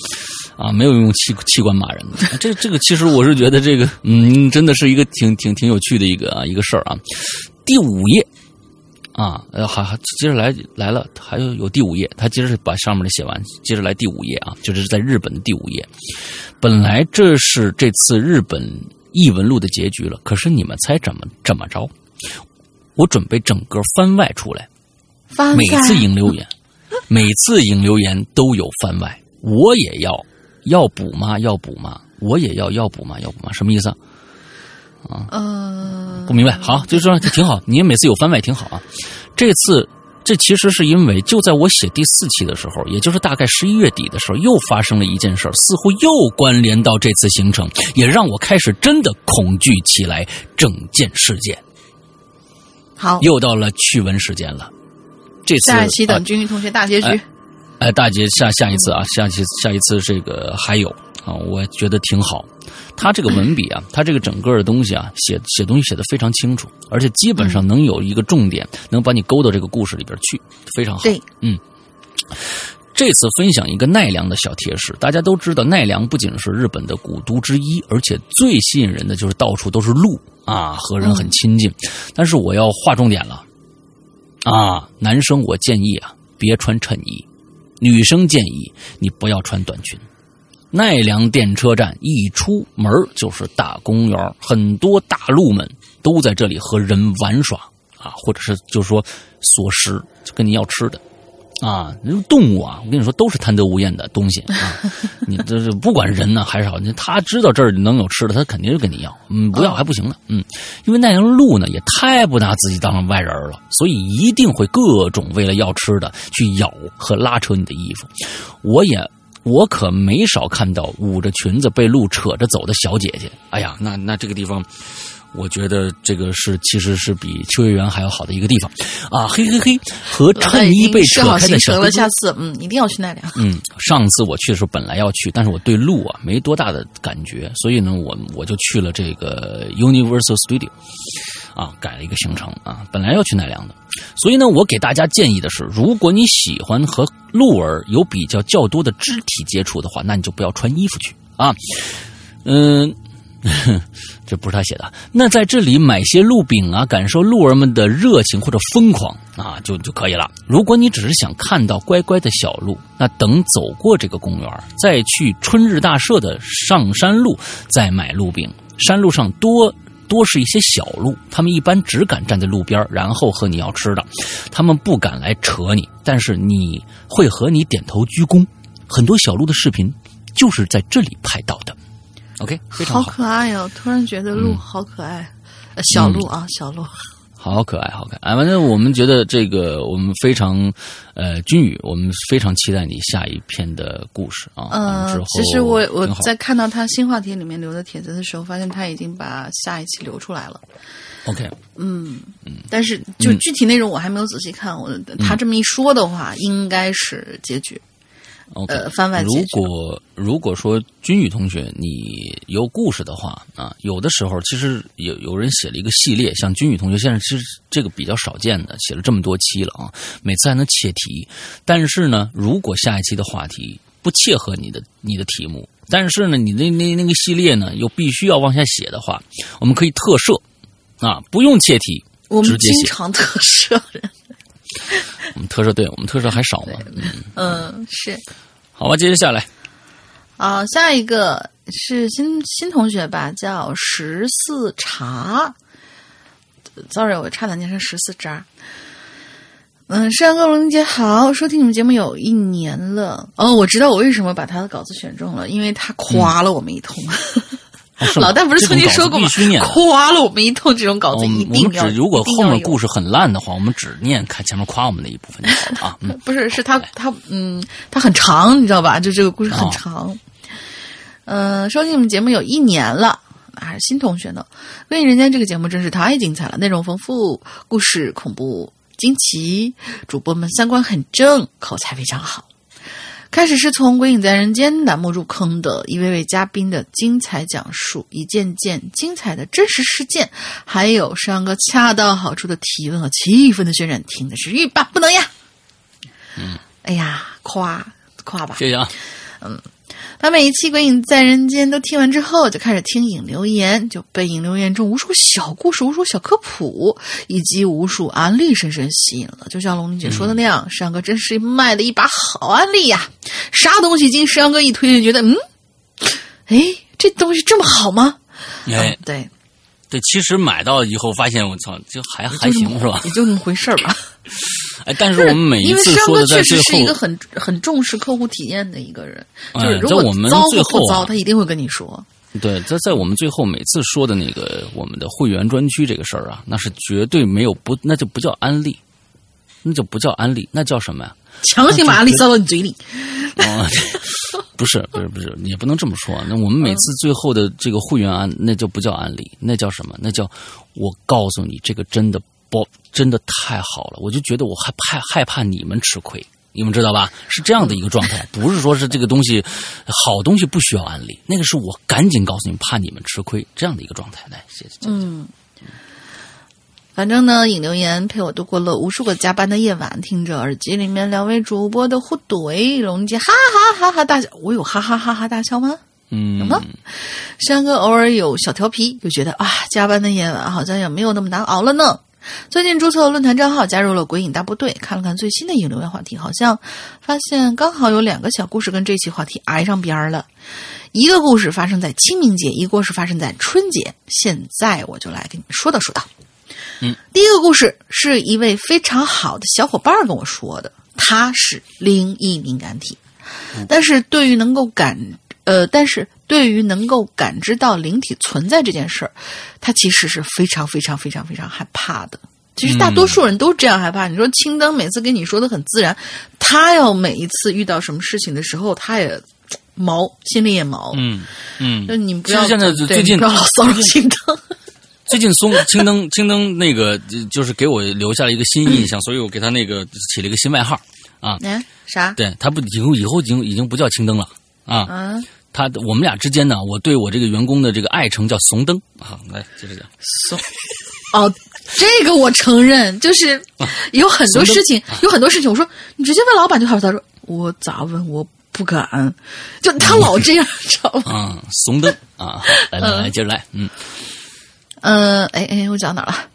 Speaker 2: 啊，没有用器器官骂人的。这这个其实我是觉得这个，嗯，真的是一个挺挺挺有趣的一个啊一个事儿啊。第五页啊，呃，还还接着来来了，还有有第五页，他接着把上面的写完，接着来第五页啊，就是在日本的第五页。本来这是这次日本异闻录的结局了，可是你们猜怎么怎么着？我准备整个番外出来。
Speaker 3: 翻
Speaker 2: 每次引留言，每次引留言都有番外，我也要，要补吗？要补吗？我也要，要补吗？要补吗？什么意思啊？
Speaker 3: 呃，
Speaker 2: 不明白。好，就这挺好，你每次有番外挺好啊。这次这其实是因为就在我写第四期的时候，也就是大概十一月底的时候，又发生了一件事儿，似乎又关联到这次行程，也让我开始真的恐惧起来整件事件。
Speaker 3: 好，
Speaker 2: 又到了趣闻时间了，这次
Speaker 3: 下一期
Speaker 2: 啊
Speaker 3: 等君宇同学大结局。
Speaker 2: 哎哎，大姐下下一次啊，下期下一次这个还有啊，我觉得挺好。他这个文笔啊，他这个整个的东西啊，写写东西写的非常清楚，而且基本上能有一个重点，能把你勾到这个故事里边去，非常好。
Speaker 3: 对，
Speaker 2: 这次分享一个奈良的小贴士，大家都知道奈良不仅是日本的古都之一，而且最吸引人的就是到处都是鹿啊，和人很亲近。但是我要划重点了啊，男生我建议啊，别穿衬衣。女生建议你不要穿短裙。奈良电车站一出门就是大公园，很多大陆们都在这里和人玩耍啊，或者是就是说索食，就跟你要吃的啊。动物啊，我跟你说都是贪得无厌的东西啊。你这是不管人呢还是好，他知道这儿能有吃的，他肯定就跟你要。嗯，不要还不行呢。嗯，因为那样鹿呢也太不拿自己当外人了，所以一定会各种为了要吃的去咬和拉扯你的衣服。我也。我可没少看到捂着裙子被鹿扯着走的小姐姐。哎呀，那那这个地方，我觉得这个是其实是比秋叶原还要好的一个地方啊！嘿嘿嘿，和衬衣被扯开的小
Speaker 3: 了，
Speaker 2: 哥哥
Speaker 3: 下次嗯一定要去奈良。
Speaker 2: 嗯，上次我去的时候本来要去，但是我对鹿啊没多大的感觉，所以呢，我我就去了这个 Universal Studio，啊，改了一个行程啊，本来要去奈良的，所以呢，我给大家建议的是，如果你喜欢和鹿儿有比较较多的肢体接触的话，那你就不要穿衣服去啊，嗯。不是他写的。那在这里买些鹿饼啊，感受鹿儿们的热情或者疯狂啊，就就可以了。如果你只是想看到乖乖的小鹿，那等走过这个公园，再去春日大社的上山路，再买鹿饼。山路上多多是一些小鹿，他们一般只敢站在路边，然后和你要吃的，他们不敢来扯你，但是你会和你点头鞠躬。很多小鹿的视频就是在这里拍到的。OK，非常
Speaker 3: 好
Speaker 2: 好，
Speaker 3: 可爱哟、突然觉得鹿
Speaker 2: 嗯
Speaker 3: 好可爱，呃小鹿啊，小鹿。
Speaker 2: 好可爱，好可爱。反正我们觉得这个，我们非常，呃，君宇，我们非常期待你下一篇的故事啊。
Speaker 3: 嗯
Speaker 2: 之后，
Speaker 3: 其实我我在看到他新话题里面留的帖子的时候，发现他已经把下一期留出来了。
Speaker 2: OK，
Speaker 3: 嗯，但是就具体内容我还没有仔细看。我他这么一说的话，应该是结局。
Speaker 2: OK，如果如果说君宇同学你有故事的话啊，有的时候其实有有人写了一个系列，像君宇同学现在其实这个比较少见的，写了这么多期了啊，每次还能切题。但是呢，如果下一期的话题不切合你的你的题目，但是呢，你那那那个系列呢又必须要往下写的话，我们可以特设啊，不用切题，
Speaker 3: 我 们
Speaker 2: 直接写
Speaker 3: 经常特设人。
Speaker 2: 我们特设对我们特设还少嘛，嗯，
Speaker 3: 嗯，是。
Speaker 2: 好吧，接着下来。
Speaker 3: 啊，下一个是新新同学吧，叫十四茶。Sorry，我差点念成十四渣。嗯，山哥龙姐好，收听你们节目有一年了。哦，我知道我为什么把他的稿子选中了，因为他夸了我们一通。
Speaker 2: 哦
Speaker 3: 老大不是曾经说过吗夸了我们一通，这种稿子
Speaker 2: 我
Speaker 3: 一定要。
Speaker 2: 只如果后面故事很烂的话，我们只念看前面夸我们的一部分就好了啊。嗯，
Speaker 3: 不是，是他他嗯，他很长，你知道吧？就这个故事很
Speaker 2: 哦
Speaker 3: 长。嗯、收听我们节目有一年了，还是新同学呢。《归隐人间》这个节目真是太精彩了，内容丰富，故事恐怖惊奇，主播们三观很正，口才非常好。开始是从《鬼影在人间》栏目入坑的，一位位嘉宾的精彩讲述，一件件精彩的真实事件，还有上个恰到好处的提问和气氛的渲染，听的是欲罢不能呀。嗯，哎呀，夸夸吧。
Speaker 2: 谢谢啊。
Speaker 3: 他每一期《鬼影在人间》都听完之后，就开始听影留言，就被影留言中无数小故事、无数小科普以及无数案例深深吸引了。就像龙玲姐说的那样，山哥真是卖的一把好案例呀！啥东西经山哥一推，就觉得嗯，哎，这东西这么好吗？
Speaker 2: 哎
Speaker 3: 嗯，对，
Speaker 2: 对，其实买到以后发现，我操，就还还行是吧？
Speaker 3: 也就那么回事儿吧。
Speaker 2: 哎，但是我们每一次说的在最后
Speaker 3: 实是一个，很很重视客户体验的一个人，就是
Speaker 2: 哎
Speaker 3: 如果
Speaker 2: 在我们
Speaker 3: 糟
Speaker 2: 最后啊
Speaker 3: 或不糟，他一定会跟你说。
Speaker 2: 对，在在我们最后每次说的那个我们的会员专区这个事儿啊，那是绝对没有不，那就不叫安利，那就不叫安利，那叫什么呀？
Speaker 3: 强行把案例塞到你嘴里，
Speaker 2: 啊，不是不是不是，也不能这么说。那我们每次最后的这个会员安，那就不叫案例，那叫什么？那叫我告诉你，这个真的不真的太好了，我就觉得我害怕害怕你们吃亏。你们知道吧？是这样的一个状态，不是说是这个东西好东西不需要安利，那个是我赶紧告诉你们，怕你们吃亏这样的一个状态。来，谢谢。
Speaker 3: 嗯，反正呢，引留言陪我度过了无数个加班的夜晚，听着耳机里面两位主播的互怼，龙姐哈哈哈哈大笑，我有哈哈哈哈大笑吗？
Speaker 2: 嗯，
Speaker 3: 吗山哥偶尔有小调皮，就觉得啊，加班的夜晚好像也没有那么难熬了呢。最近注册了论坛账号，加入了鬼影大部队，看了看最新的引流言话题，好像发现刚好有两个小故事跟这期话题挨上边儿了。一个故事发生在清明节，一个故事发生在春节。现在我就来跟你们说道说道。
Speaker 2: 嗯，
Speaker 3: 第一个故事是一位非常好的小伙伴跟我说的，他是灵异敏感体，但是对于能够感呃，但是对于能够感知到灵体存在这件事儿，他其实是非常非常非常非常害怕的。其实大多数人都这样害怕。你说青灯每次跟你说的很自然，他要每一次遇到什么事情的时候，他也毛，心里也毛。
Speaker 2: 嗯嗯
Speaker 3: 就，你们不要
Speaker 2: 现在
Speaker 3: 对
Speaker 2: 最近
Speaker 3: 你不要老骚扰青灯。
Speaker 2: 最近松青灯青灯那个就就是给我留下了一个新印象，所以我给他那个起了一个新外号啊。
Speaker 3: 哎，啥？
Speaker 2: 对他不以后以后已经已经不叫青灯了啊。
Speaker 3: 啊，
Speaker 2: 他我们俩之间呢，我对我这个员工的这个爱称叫怂灯啊。来接着讲，
Speaker 3: 怂。哦，这个我承认，就是 有很多事情，有很多事情，我说你直接问老板就好。他说我咋问？我不敢。就他老这样，知道吗？
Speaker 2: 啊，怂灯啊，来来来，接着来，嗯
Speaker 3: 嗯，哎哎，我讲哪儿了？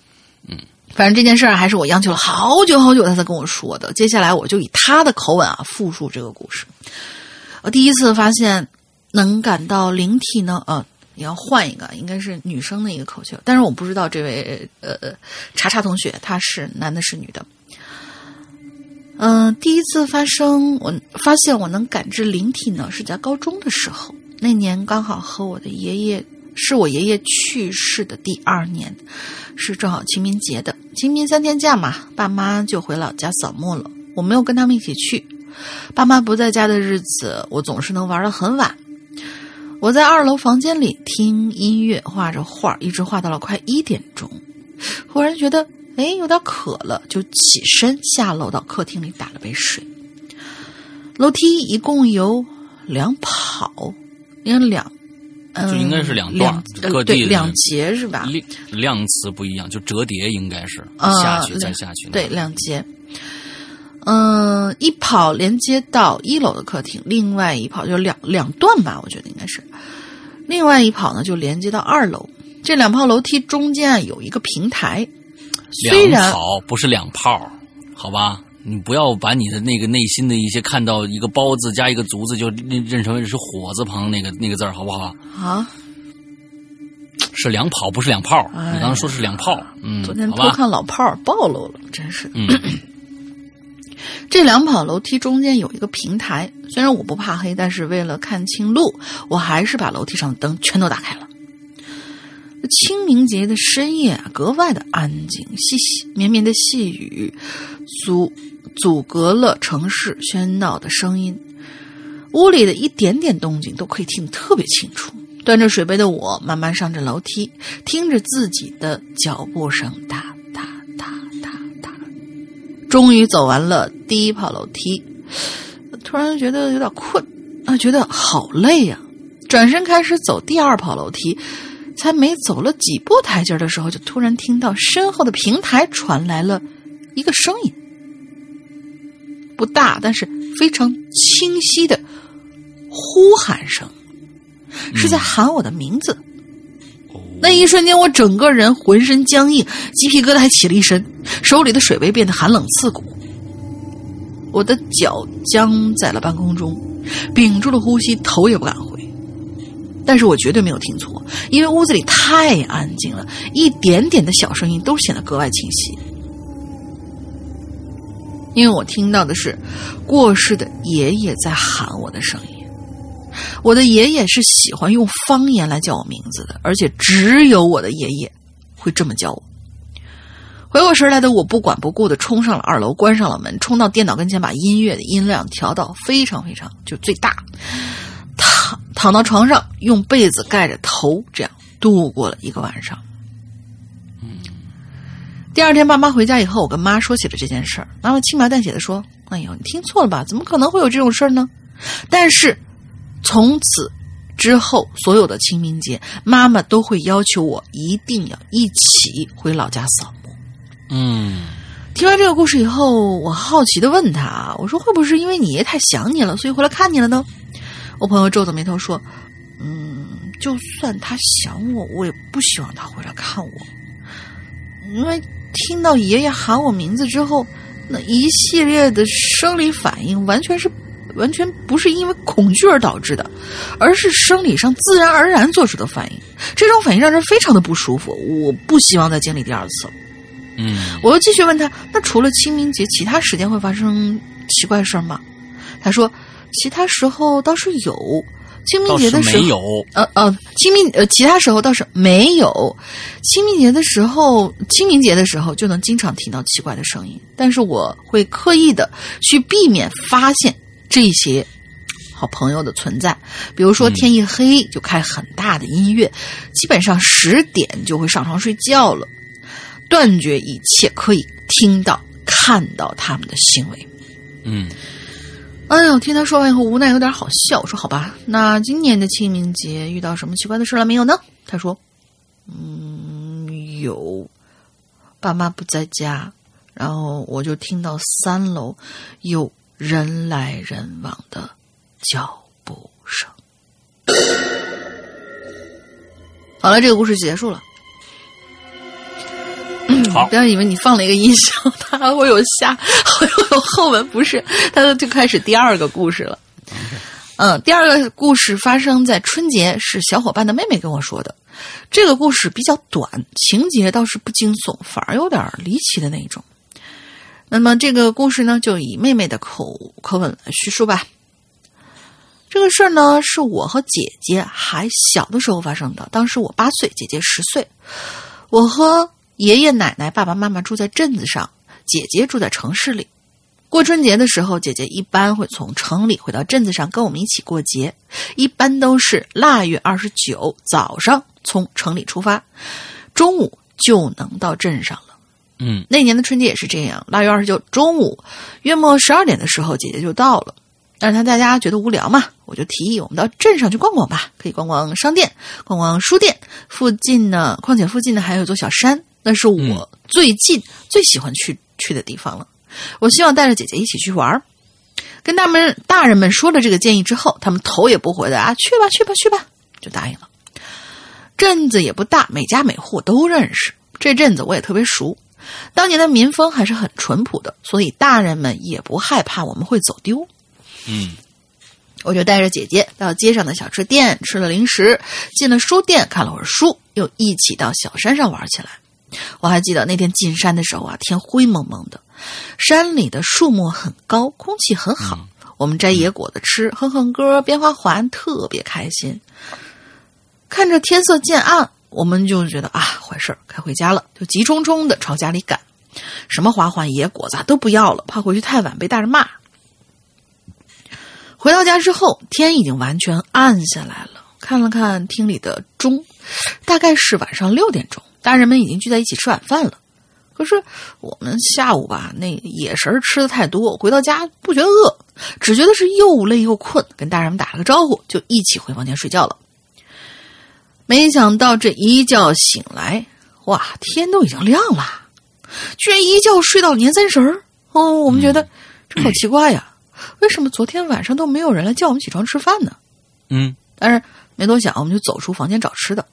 Speaker 3: 嗯，反正这件事儿还是我央求了好久好久，他才跟我说的。接下来我就以他的口吻啊复述这个故事。我第一次发现能感到灵体呢，呃，你要换一个，应该是女生的一个口气，但是我不知道这位呃查查同学他是男的是女的。嗯、第一次发生，我发现我能感知灵体呢，是在高中的时候。那年刚好和我的爷爷，是我爷爷去世的第二年，是正好清明节的。清明三天假嘛，爸妈就回老家扫墓了。我没有跟他们一起去。爸妈不在家的日子，我总是能玩得很晚。我在二楼房间里听音乐，画着画，一直画到了快一点钟。忽然觉得，哎，有点渴了，就起身下楼到客厅里打了杯水。楼梯一共有两跑，因为两，
Speaker 2: 就应该是两段各
Speaker 3: 呃对
Speaker 2: 地的
Speaker 3: 两节是吧？
Speaker 2: 量量词不一样，就折叠应该是
Speaker 3: 啊
Speaker 2: 下去再下去，
Speaker 3: 对，两节。嗯，一跑连接到一楼的客厅，另外一跑就两两段吧，我觉得应该是。另外一跑呢，就连接到二楼。这两炮楼梯中间啊有一个平台，虽
Speaker 2: 两
Speaker 3: 然
Speaker 2: 跑不是两炮，好吧？你不要把你的那个内心的一些看到一个包子加一个足字就认认成为是火字旁那个那个字儿，好不好？
Speaker 3: 啊，
Speaker 2: 是两跑，不是两炮。
Speaker 3: 哎
Speaker 2: 你刚刚说是两炮，嗯，
Speaker 3: 昨天，偷看老炮儿暴露了，真是。
Speaker 2: 嗯，
Speaker 3: 这两跑楼梯中间有一个平台，虽然我不怕黑，但是为了看清路，我还是把楼梯上的灯全都打开了。清明节的深夜啊，格外的安静，细细绵绵的细雨阻阻隔了城市喧闹的声音。屋里的一点点动静都可以听得特别清楚。端着水杯的我慢慢上着楼梯，听着自己的脚步声，哒哒哒哒哒，终于走完了第一跑楼梯。突然觉得有点困啊，觉得好累呀、转身开始走第二跑楼梯，才没走了几步台阶的时候，就突然听到身后的平台传来了一个声音，不大，但是非常清晰的呼喊声。是在喊我的名字。那一瞬间，我整个人浑身僵硬，鸡皮疙瘩还起了一身，手里的水杯变得寒冷刺骨。我的脚僵在了半空中，屏住了呼吸，头也不敢回。但是我绝对没有听错，因为屋子里太安静了，一点点的小声音都显得格外清晰。因为我听到的是过世的爷爷在喊我的声音。我的爷爷是喜欢用方言来叫我名字的，而且只有我的爷爷会这么叫我。回过神来的我不管不顾的冲上了二楼，关上了门，冲到电脑跟前，把音乐的音量调到非常非常就最大，躺躺到床上，用被子盖着头，这样度过了一个晚上。第二天，爸妈回家以后，我跟妈说起了这件事儿，妈妈轻描淡写的说：“哎呦，你听错了吧？怎么可能会有这种事儿呢？”但是。从此之后，所有的清明节，妈妈都会要求我一定要一起回老家扫墓。
Speaker 2: 嗯，
Speaker 3: 听完这个故事以后，我好奇的问他：“我说会不会是因为你爷太想你了，所以回来看你了呢？”我朋友皱着眉头说：“嗯，就算他想我，我也不希望他回来看我，因为听到爷爷喊我名字之后，那一系列的生理反应完全是。”完全不是因为恐惧而导致的，而是生理上自然而然做出的反应。这种反应让人非常的不舒服，我不希望再经历第二次。
Speaker 2: 嗯，
Speaker 3: 我又继续问他：“那除了清明节，其他时间会发生奇怪事儿吗？”他说：“其他时候倒是有，清明节的时候
Speaker 2: 没有。
Speaker 3: 呃呃，清明呃，其他时候倒是没有。清明节的时候，清明节的时候就能经常听到奇怪的声音，但是我会刻意的去避免发现。”这些好朋友的存在，比如说天一黑就开很大的音乐，基本上十点就会上床睡觉了，断绝一切可以听到、看到他们的行为。
Speaker 2: 嗯，
Speaker 3: 哎呦，听他说完以后，无奈有点好笑。我说：“好吧，那今年的清明节遇到什么奇怪的事了没有呢？”他说：“嗯，有，爸妈不在家，然后我就听到三楼有。”人来人往的脚步声。好了，这个故事结束了。
Speaker 2: 好，
Speaker 3: 不要以为你放了一个音效，它还会有下，会有后文，不是？它就开始第二个故事了。嗯，第二个故事发生在春节，是小伙伴的妹妹跟我说的。这个故事比较短，情节倒是不惊悚，反而有点离奇的那种。那么这个故事呢，就以妹妹的口口吻来叙述吧。这个事儿呢，是我和姐姐还小的时候发生的。当时我八岁，姐姐十岁。我和爷爷奶奶、爸爸妈妈住在镇子上，姐姐住在城市里。过春节的时候，姐姐一般会从城里回到镇子上跟我们一起过节。一般都是腊月二十九早上从城里出发，中午就能到镇上了。
Speaker 2: 嗯，
Speaker 3: 那年的春节也是这样。腊月二十九中午，约莫十二点的时候，姐姐就到了。但是她大家觉得无聊嘛，我就提议我们到镇上去逛逛吧，可以逛逛商店，逛逛书店。附近呢，况且附近呢还有一座小山，那是我最近最喜欢去去的地方了。我希望带着姐姐一起去玩。跟大们大人们说了这个建议之后，他们头也不回的啊，去吧去吧去吧，就答应了。镇子也不大，每家每户都认识，这镇子我也特别熟。当年的民风还是很淳朴的，所以大人们也不害怕我们会走丢。
Speaker 2: 嗯，
Speaker 3: 我就带着姐姐到街上的小吃店吃了零食，进了书店看了会儿书，又一起到小山上玩起来。我还记得那天进山的时候啊，天灰蒙蒙的，山里的树木很高，空气很好。我们摘野果子吃，哼哼歌，编花环，特别开心。看着天色渐暗。我们就觉得啊，坏事儿该回家了，就急冲冲的朝家里赶。什么花环、野果子都不要了，怕回去太晚被大人骂。回到家之后，天已经完全暗下来了。看了看厅里的钟，大概是晚上六点钟，大人们已经聚在一起吃晚饭了。可是我们下午吧，那野食儿吃的太多，回到家不觉得饿，只觉得是又累又困，跟大人们打了个招呼，就一起回房间睡觉了。没想到这一觉醒来，哇，天都已经亮了，居然一觉睡到年三十儿。哦，我们觉得这好奇怪呀，为什么昨天晚上都没有人来叫我们起床吃饭呢？
Speaker 2: 嗯
Speaker 3: 但是没多想，我们就走出房间找吃的。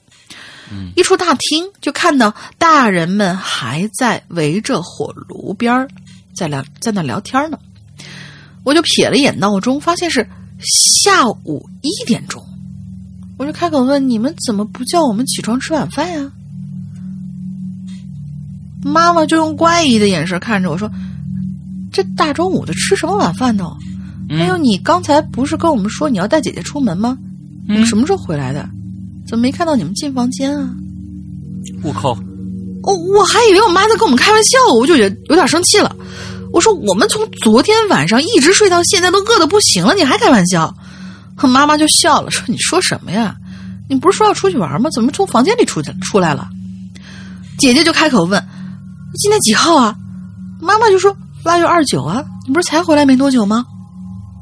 Speaker 2: 嗯
Speaker 3: 一出大厅，就看到大人们还在围着火炉边儿在聊，在那聊天呢。我就瞥了一眼闹钟，发现是下午一点钟。我就开口问：“你们怎么不叫我们起床吃晚饭呀？”妈妈就用怪异的眼神看着我说：“这大中午的吃什么晚饭呢？
Speaker 2: 嗯
Speaker 3: 还有，你刚才不是跟我们说你要带姐姐出门吗？你们什么时候回来的？怎么没看到你们进房间啊？
Speaker 2: 我靠，
Speaker 3: 哦，我还以为我妈在跟我们开玩笑，我就有有点生气了。我说我们从昨天晚上一直睡到现在，都饿得不行了，你还开玩笑？妈妈就笑了，说你说什么呀？你不是说要出去玩吗？怎么从房间里出去出来了？姐姐就开口问：“今天几号啊？”妈妈就说：“腊月二九啊，你不是才回来没多久吗？”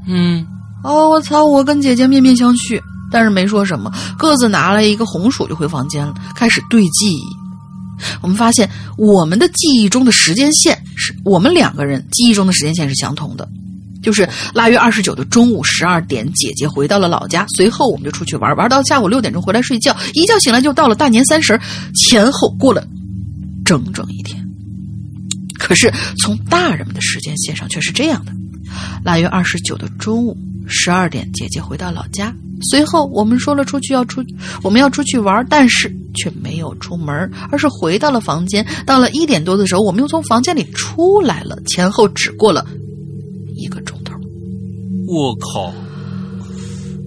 Speaker 2: 嗯
Speaker 3: 哦，我操！我跟姐姐面面相觑，但是没说什么，各自拿了一个红薯就回房间了，开始对记忆。我们发现，我们的记忆中的时间线是我们两个人记忆中的时间线是相同的，就是腊月二十九的中午十二点，姐姐回到了老家，随后我们就出去玩，玩到下午六点钟回来睡觉，一觉醒来就到了大年三十，前后过了整整一天。可是从大人们的时间线上却是这样的：腊月二十九的中午十二点，姐姐回到老家。随后我们说了出去要出，我们要出去玩，但是却没有出门，而是回到了房间。到了一点多的时候，我们又从房间里出来了，前后只过了一个钟头。
Speaker 2: 我靠，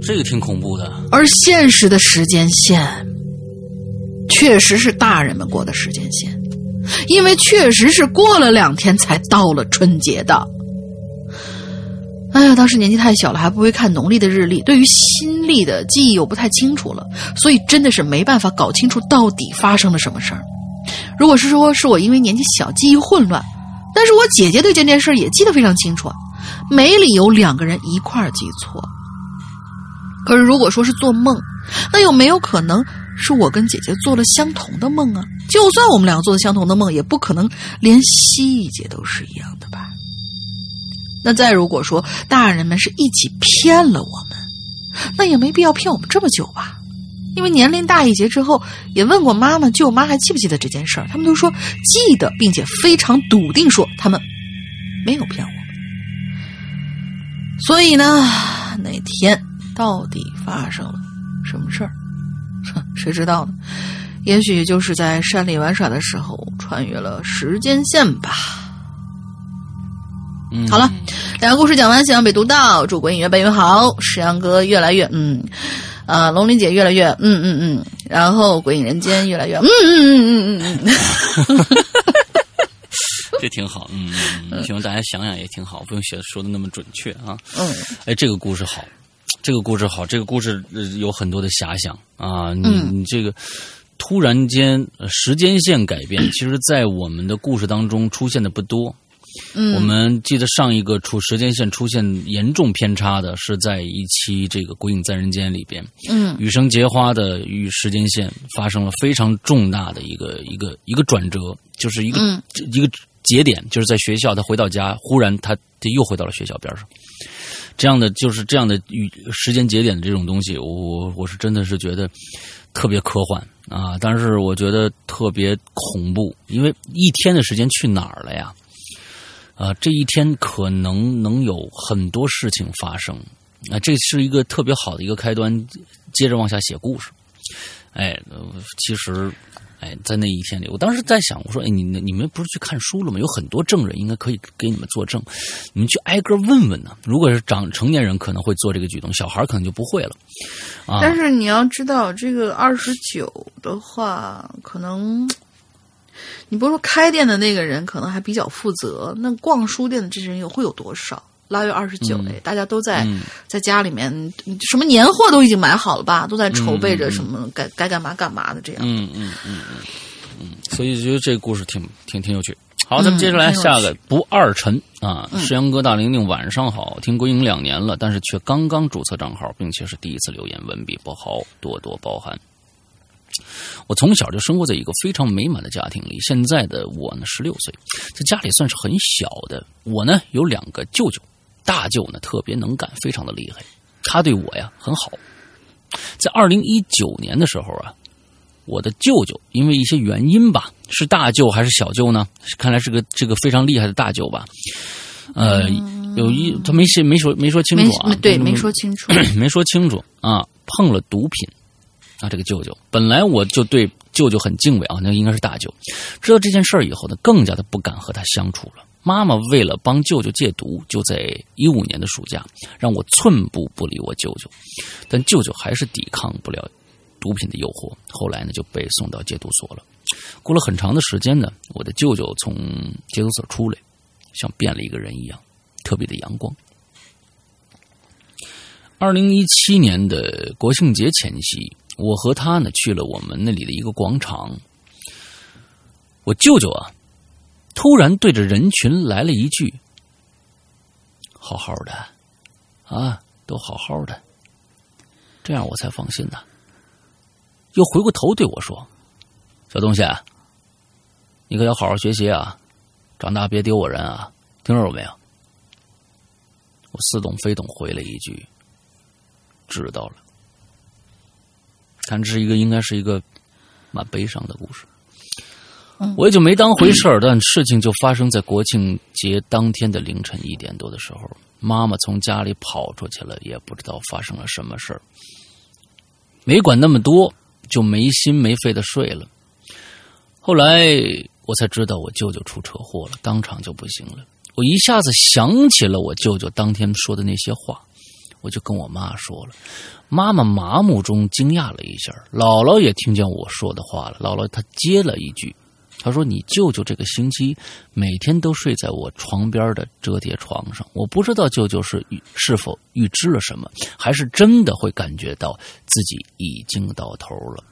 Speaker 2: 这个挺恐怖的。
Speaker 3: 而现实的时间线，确实是大人们过的时间线，因为确实是过了两天才到了春节的。哎呀，当时年纪太小了，还不会看农历的日历，对于新历的记忆又不太清楚了，所以真的是没办法搞清楚到底发生了什么事儿。如果是说是我因为年纪小记忆混乱，但是我姐姐对这件事儿也记得非常清楚，没理由两个人一块儿记错。可是如果说是做梦，那有没有可能是我跟姐姐做了相同的梦啊？就算我们两个做的相同的梦，也不可能连细节都是一样的吧？那再如果说大人们是一起骗了我们，那也没必要骗我们这么久吧？因为年龄大一截之后，也问过妈妈、舅妈还记不记得这件事儿，他们都说记得，并且非常笃定说他们没有骗我们。所以呢，那天到底发生了什么事儿？哼，谁知道呢？也许就是在山里玩耍的时候穿越了时间线吧。
Speaker 2: 嗯，
Speaker 3: 好了，两个故事讲完，希望被读到。祝鬼影越办越好，石阳哥越来越嗯，啊，龙鳞姐越来越嗯嗯嗯，然后鬼影人间越来越嗯嗯嗯嗯嗯嗯。
Speaker 2: 这挺好，嗯，嗯希望大家想想也挺好，不用写说的那么准确啊。
Speaker 3: 嗯
Speaker 2: 哎，这个故事好，这个故事好，这个故事呃有很多的遐想啊。你、
Speaker 3: 嗯
Speaker 2: 你这个突然间呃时间线改变，其实，在我们的故事当中出现的不多。
Speaker 3: 嗯，
Speaker 2: 我们记得上一个出时间线出现严重偏差的是在一期这个《鬼影在人间》里边，
Speaker 3: 嗯。
Speaker 2: 羽生结花的与时间线发生了非常重大的一个一个一个转折，就是一个、
Speaker 3: 嗯。
Speaker 2: 一个节点，就是在学校，他回到家，忽然他他又回到了学校边上。这样的就是这样的与时间节点的这种东西，我我我是真的是觉得特别科幻。啊，但是我觉得特别恐怖，因为一天的时间去哪儿了呀？啊，这一天可能能有很多事情发生，啊，这是一个特别好的一个开端，接着往下写故事。哎，其实，哎，在那一天里，我当时在想，我说，哎，你你们不是去看书了吗？有很多证人应该可以给你们作证，你们去挨个问问呢。如果是长成年人，可能会做这个举动，小孩可能就不会了。啊，
Speaker 3: 但是你要知道，这个二十九的话，可能你不是说开店的那个人可能还比较负责，那逛书店的这些人又会有多少？腊月二十九
Speaker 2: 嗯
Speaker 3: 哎，大家都在、在家里面，什么年货都已经买好了吧，都在筹备着什么该、该干嘛干嘛的这样。
Speaker 2: 嗯嗯嗯嗯嗯，所以觉得这个故事挺挺挺有趣。好，咱们接着来下个不二晨啊，石阳哥大玲玲晚上好，听归影两年了，但是却刚刚注册账号，并且是第一次留言，文笔不好，多多包涵。我从小就生活在一个非常美满的家庭里，现在的我呢十六岁，在家里算是很小的。我呢有两个舅舅，大舅呢特别能干，非常的厉害，他对我呀很好。在二零一九年的时候啊，我的舅舅因为一些原因吧，是大舅还是小舅呢？看来是个这个非常厉害的大舅吧。呃，有一他没写没说没说清楚啊，
Speaker 3: 对，没说清楚。
Speaker 2: 没说清楚啊，碰了毒品啊，这个舅舅本来我就对舅舅很敬畏啊，那应该是大舅。知道这件事儿以后呢，更加的不敢和他相处了。妈妈为了帮舅舅戒毒，就在一五年的暑假让我寸步不离我舅舅，但舅舅还是抵抗不了毒品的诱惑，后来呢就被送到戒毒所了。过了很长的时间呢，我的舅舅从戒毒所出来，像变了一个人一样，特别的阳光。二零一七年的国庆节前夕，我和他呢去了我们那里的一个广场。我舅舅啊，突然对着人群来了一句：“好好的，啊，都好好的。”这样我才放心呐。又回过头对我说：“小东西，你可要好好学习啊，长大别丢我人啊，听着了没有？”我似懂非懂回了一句。知道了，看这是一个应该是一个蛮悲伤的故事。我也就没当回事儿，但事情就发生在国庆节当天的凌晨一点多的时候，妈妈从家里跑出去了，也不知道发生了什么事儿，没管那么多，就没心没肺的睡了。后来我才知道我舅舅出车祸了，当场就不行了。我一下子想起了我舅舅当天说的那些话。我就跟我妈说了，妈妈麻木中惊讶了一下，姥姥也听见我说的话了。姥姥她接了一句，她说：“你舅舅这个星期每天都睡在我床边的折叠床上，我不知道舅舅是是否预知了什么，还是真的会感觉到自己已经到头了。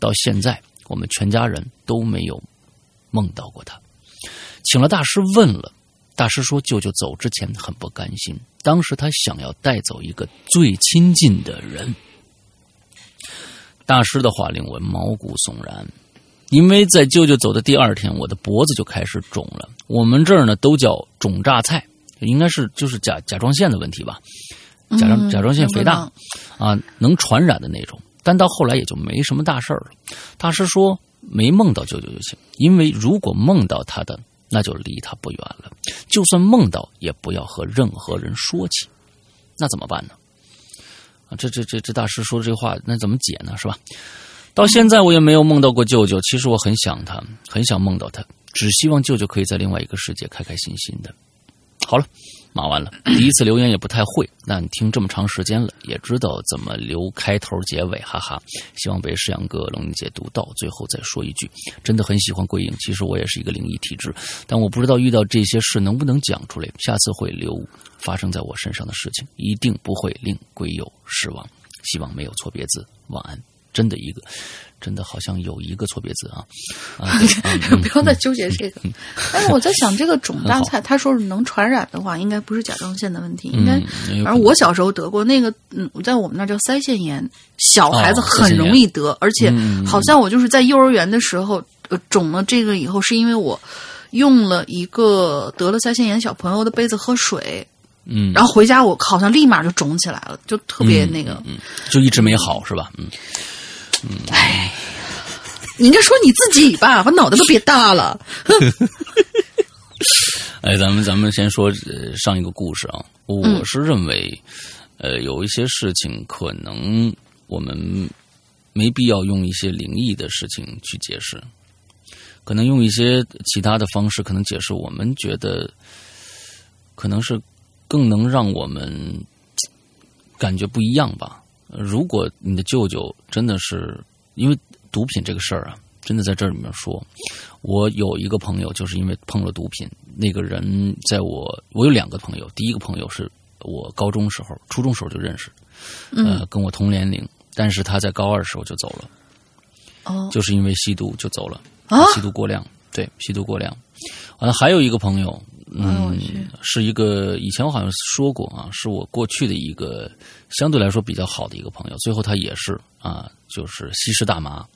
Speaker 2: 到现在，我们全家人都没有梦到过他，请了大师问了。”大师说，舅舅走之前很不甘心，当时他想要带走一个最亲近的人。大师的话令我毛骨悚然，因为在舅舅走的第二天，我的脖子就开始肿了。我们这儿呢都叫肿榨菜，应该是就是甲甲状腺的问题吧，甲状甲状腺肥大啊，能传染的那种。但到后来也就没什么大事儿了。大师说，没梦到舅舅就行，因为如果梦到他的。那就离他不远了。就算梦到，也不要和任何人说起。那怎么办呢？啊，这这这这大师说这话，那怎么解呢？是吧？到现在我也没有梦到过舅舅。其实我很想他，很想梦到他，只希望舅舅可以在另外一个世界开开心心的。好了，骂完了。第一次留言也不太会，那你听这么长时间了，也知道怎么留开头结尾，哈哈。希望被世阳哥龙姐读到。最后再说一句，真的很喜欢鬼影。其实我也是一个灵异体质，但我不知道遇到这些事能不能讲出来。下次会留发生在我身上的事情，一定不会令鬼友失望。希望没有错别字。晚安。真的一个，真的好像有一个错别字啊！
Speaker 3: 不要再纠结这个。但是我在想，这个肿大菜，他说是能传染的话，应该不是甲状腺的问题，应该。
Speaker 2: 嗯、
Speaker 3: 而我小时候得过那个，嗯，在我们那叫腮腺炎，小孩子很容易得，
Speaker 2: 哦、
Speaker 3: 而且好像我就是在幼儿园的时候，呃，肿了这个以后，是因为我用了一个得了腮腺炎小朋友的杯子喝水。
Speaker 2: 嗯，
Speaker 3: 然后回家我好像立马就肿起来了，就特别那个，
Speaker 2: 嗯，就一直没好是吧？嗯。
Speaker 3: 嗯，哎，你应该说你自己吧，把脑袋都别大了。
Speaker 2: 哎，咱们咱们先说上一个故事啊，我
Speaker 3: 嗯
Speaker 2: 是认为，呃，有一些事情可能我们没必要用一些灵异的事情去解释，可能用一些其他的方式，可能解释我们觉得可能是更能让我们感觉不一样吧。如果你的舅舅真的是因为毒品这个事儿啊，真的在这里面说，我有一个朋友就是因为碰了毒品，那个人在我我有两个朋友，第一个朋友是我高中时候、初中时候就认识，呃，跟我同年龄，但是他在高二时候就走了，
Speaker 3: 哦
Speaker 2: 就是因为吸毒就走了，
Speaker 3: 啊
Speaker 2: 吸毒过量，对，吸毒过量。完了还有一个朋友，嗯，是一个以前我好像说过啊，是我过去的一个相对来说比较好的一个朋友，最后他也是啊，就是吸食大麻。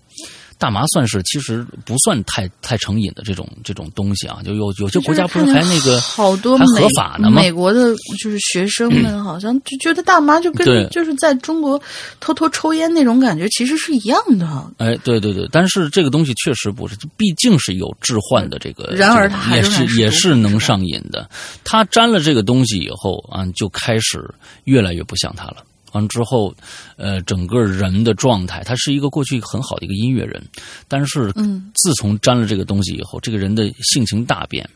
Speaker 2: 大麻算是其实不算太太成瘾的这种这种东西啊，就有有些国家不是还那个
Speaker 3: 好多
Speaker 2: 还合法呢吗？
Speaker 3: 美国的就是学生们好像就觉得大麻就跟就是在中国偷偷抽烟那种感觉其实是一样的。
Speaker 2: 哎，对对对，但是这个东西确实不是，毕竟是有致幻的这个，
Speaker 3: 然而它还
Speaker 2: 是也
Speaker 3: 是
Speaker 2: 能上瘾的。他沾了这个东西以后啊，就开始越来越不像他了。完之后，呃，整个人的状态，他是一个过去很好的一个音乐人，但是
Speaker 3: 嗯。
Speaker 2: 自从沾了这个东西以后，这个人的性情大变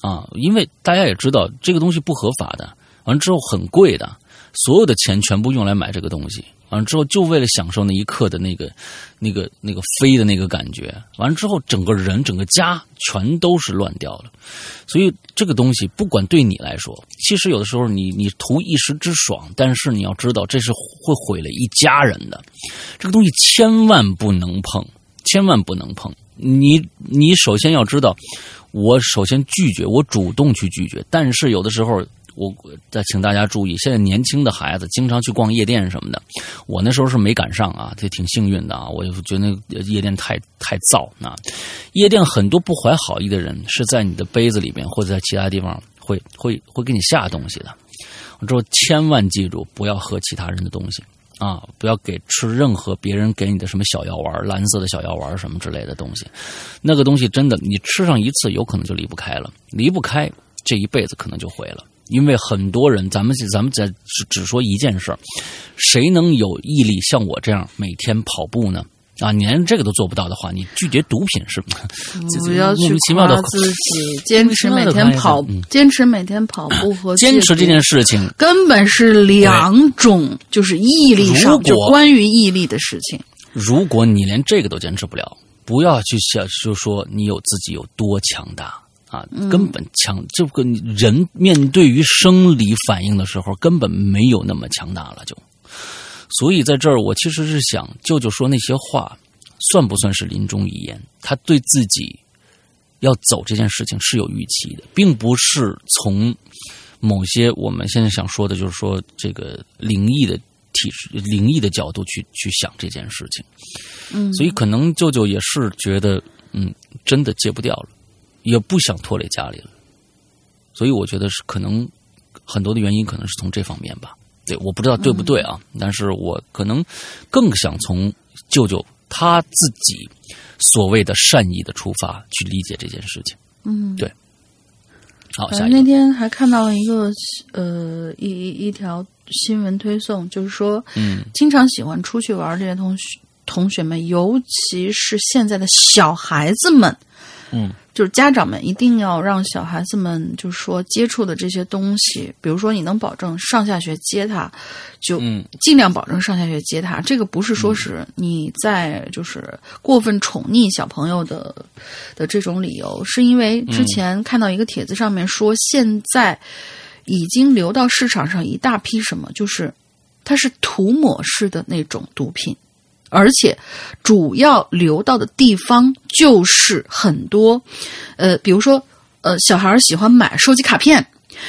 Speaker 2: 啊，因为大家也知道这个东西不合法的，完了之后很贵的，所有的钱全部用来买这个东西，完了之后就为了享受那一刻的那个、那个、那个飞的那个感觉，完了之后整个人、整个家全都是乱掉了。所以这个东西不管对你来说，其实有的时候你你图一时之爽，但是你要知道这是会毁了一家人的。这个东西千万不能碰，千万不能碰。你你首先要知道，我首先拒绝，我主动去拒绝。但是有的时候，我再请大家注意，现在年轻的孩子经常去逛夜店什么的，我那时候是没赶上啊，这挺幸运的啊。我就觉得夜店太太燥啊，夜店很多不怀好意的人是在你的杯子里面或者在其他地方会会会给你下东西的。之后千万记住，不要喝其他人的东西啊，不要给吃任何别人给你的什么小药丸、蓝色的小药丸什么之类的东西。那个东西真的，你吃上一次，有可能就离不开了，离不开，这一辈子可能就毁了。因为很多人，咱们咱们在只只说一件事儿，谁能有毅力像我这样每天跑步呢？啊，你连这个都做不到的话，你拒绝毒品是这
Speaker 3: 不要去
Speaker 2: 莫名其妙的
Speaker 3: 夸自己，坚持每天跑，
Speaker 2: 嗯
Speaker 3: 坚持每天跑步和
Speaker 2: 坚持这件事情，
Speaker 3: 根本是两种，就是毅力上，
Speaker 2: 如果
Speaker 3: 就关于毅力的事情。
Speaker 2: 如果你连这个都坚持不了，不要去想，就说你有自己有多强大啊，根本强，这个人面对于生理反应的时候，根本没有那么强大了，就。所以在这儿，我其实是想，舅舅说那些话，算不算是临终遗言？他对自己要走这件事情是有预期的，并不是从某些我们现在想说的，就是说这个灵异的体质、灵异的角度去去想这件事情。
Speaker 3: 嗯，
Speaker 2: 所以可能舅舅也是觉得，嗯，真的戒不掉了，也不想拖累家里了。所以我觉得是可能很多的原因，可能是从这方面吧。对，我不知道对不对啊，但是我可能更想从舅舅他自己所谓的善意的出发去理解这件事情。
Speaker 3: 嗯，
Speaker 2: 对好，
Speaker 3: 那
Speaker 2: 下一个，
Speaker 3: 天还看到了一个呃一一一条新闻推送，就是说，
Speaker 2: 嗯
Speaker 3: 经常喜欢出去玩这些同学同学们，尤其是现在的小孩子们，
Speaker 2: 嗯
Speaker 3: 就是家长们一定要让小孩子们，就是说接触的这些东西，比如说你能保证上下学接他，就
Speaker 2: 嗯
Speaker 3: 尽量保证上下学接他。这个不是说是你在就是过分宠溺小朋友的的这种理由，是因为之前看到一个帖子上面说，现在已经流到市场上一大批什么，就是它是涂抹式的那种毒品。而且主要流到的地方就是很多，呃，比如说，呃，小孩儿喜欢买收集卡片，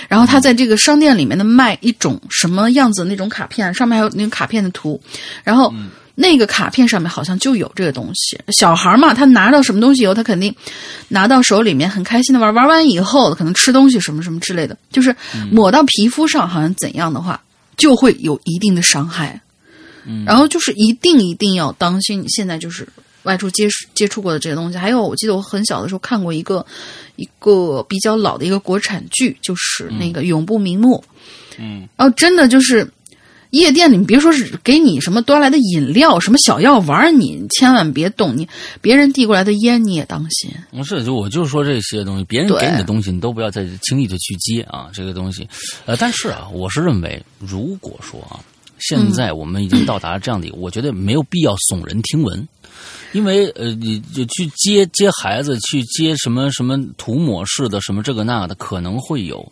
Speaker 3: 然后他在这个商店里面的卖一种什么样子的那种卡片，上面还有那个卡片的图，然后那个卡片上面好像就有这个东西。小孩儿嘛，他拿到什么东西以后，他肯定拿到手里面很开心的玩，玩完以后可能吃东西什么什么之类的，就是抹到皮肤上，好像怎样的话就会有一定的伤害。然后就是一定一定要当心，你现在就是外出接触接触过的这些东西。还有，我记得我很小的时候看过一个一个比较老的一个国产剧，就是那个《永不瞑目》。
Speaker 2: 嗯，
Speaker 3: 然后真的就是夜店里，你别说是给你什么端来的饮料、什么小药丸，你千万别动。你别人递过来的烟你也当心。
Speaker 2: 不是，就我就说这些东西，别人给你的东西，你都不要再轻易的去接啊，这个东西。呃，但是啊，我是认为，如果说啊，现在我们已经到达这样的一个，我觉得没有必要耸人听闻，因为呃，你就去接接孩子，去接什么什么涂抹式的什么这个那的，可能会有。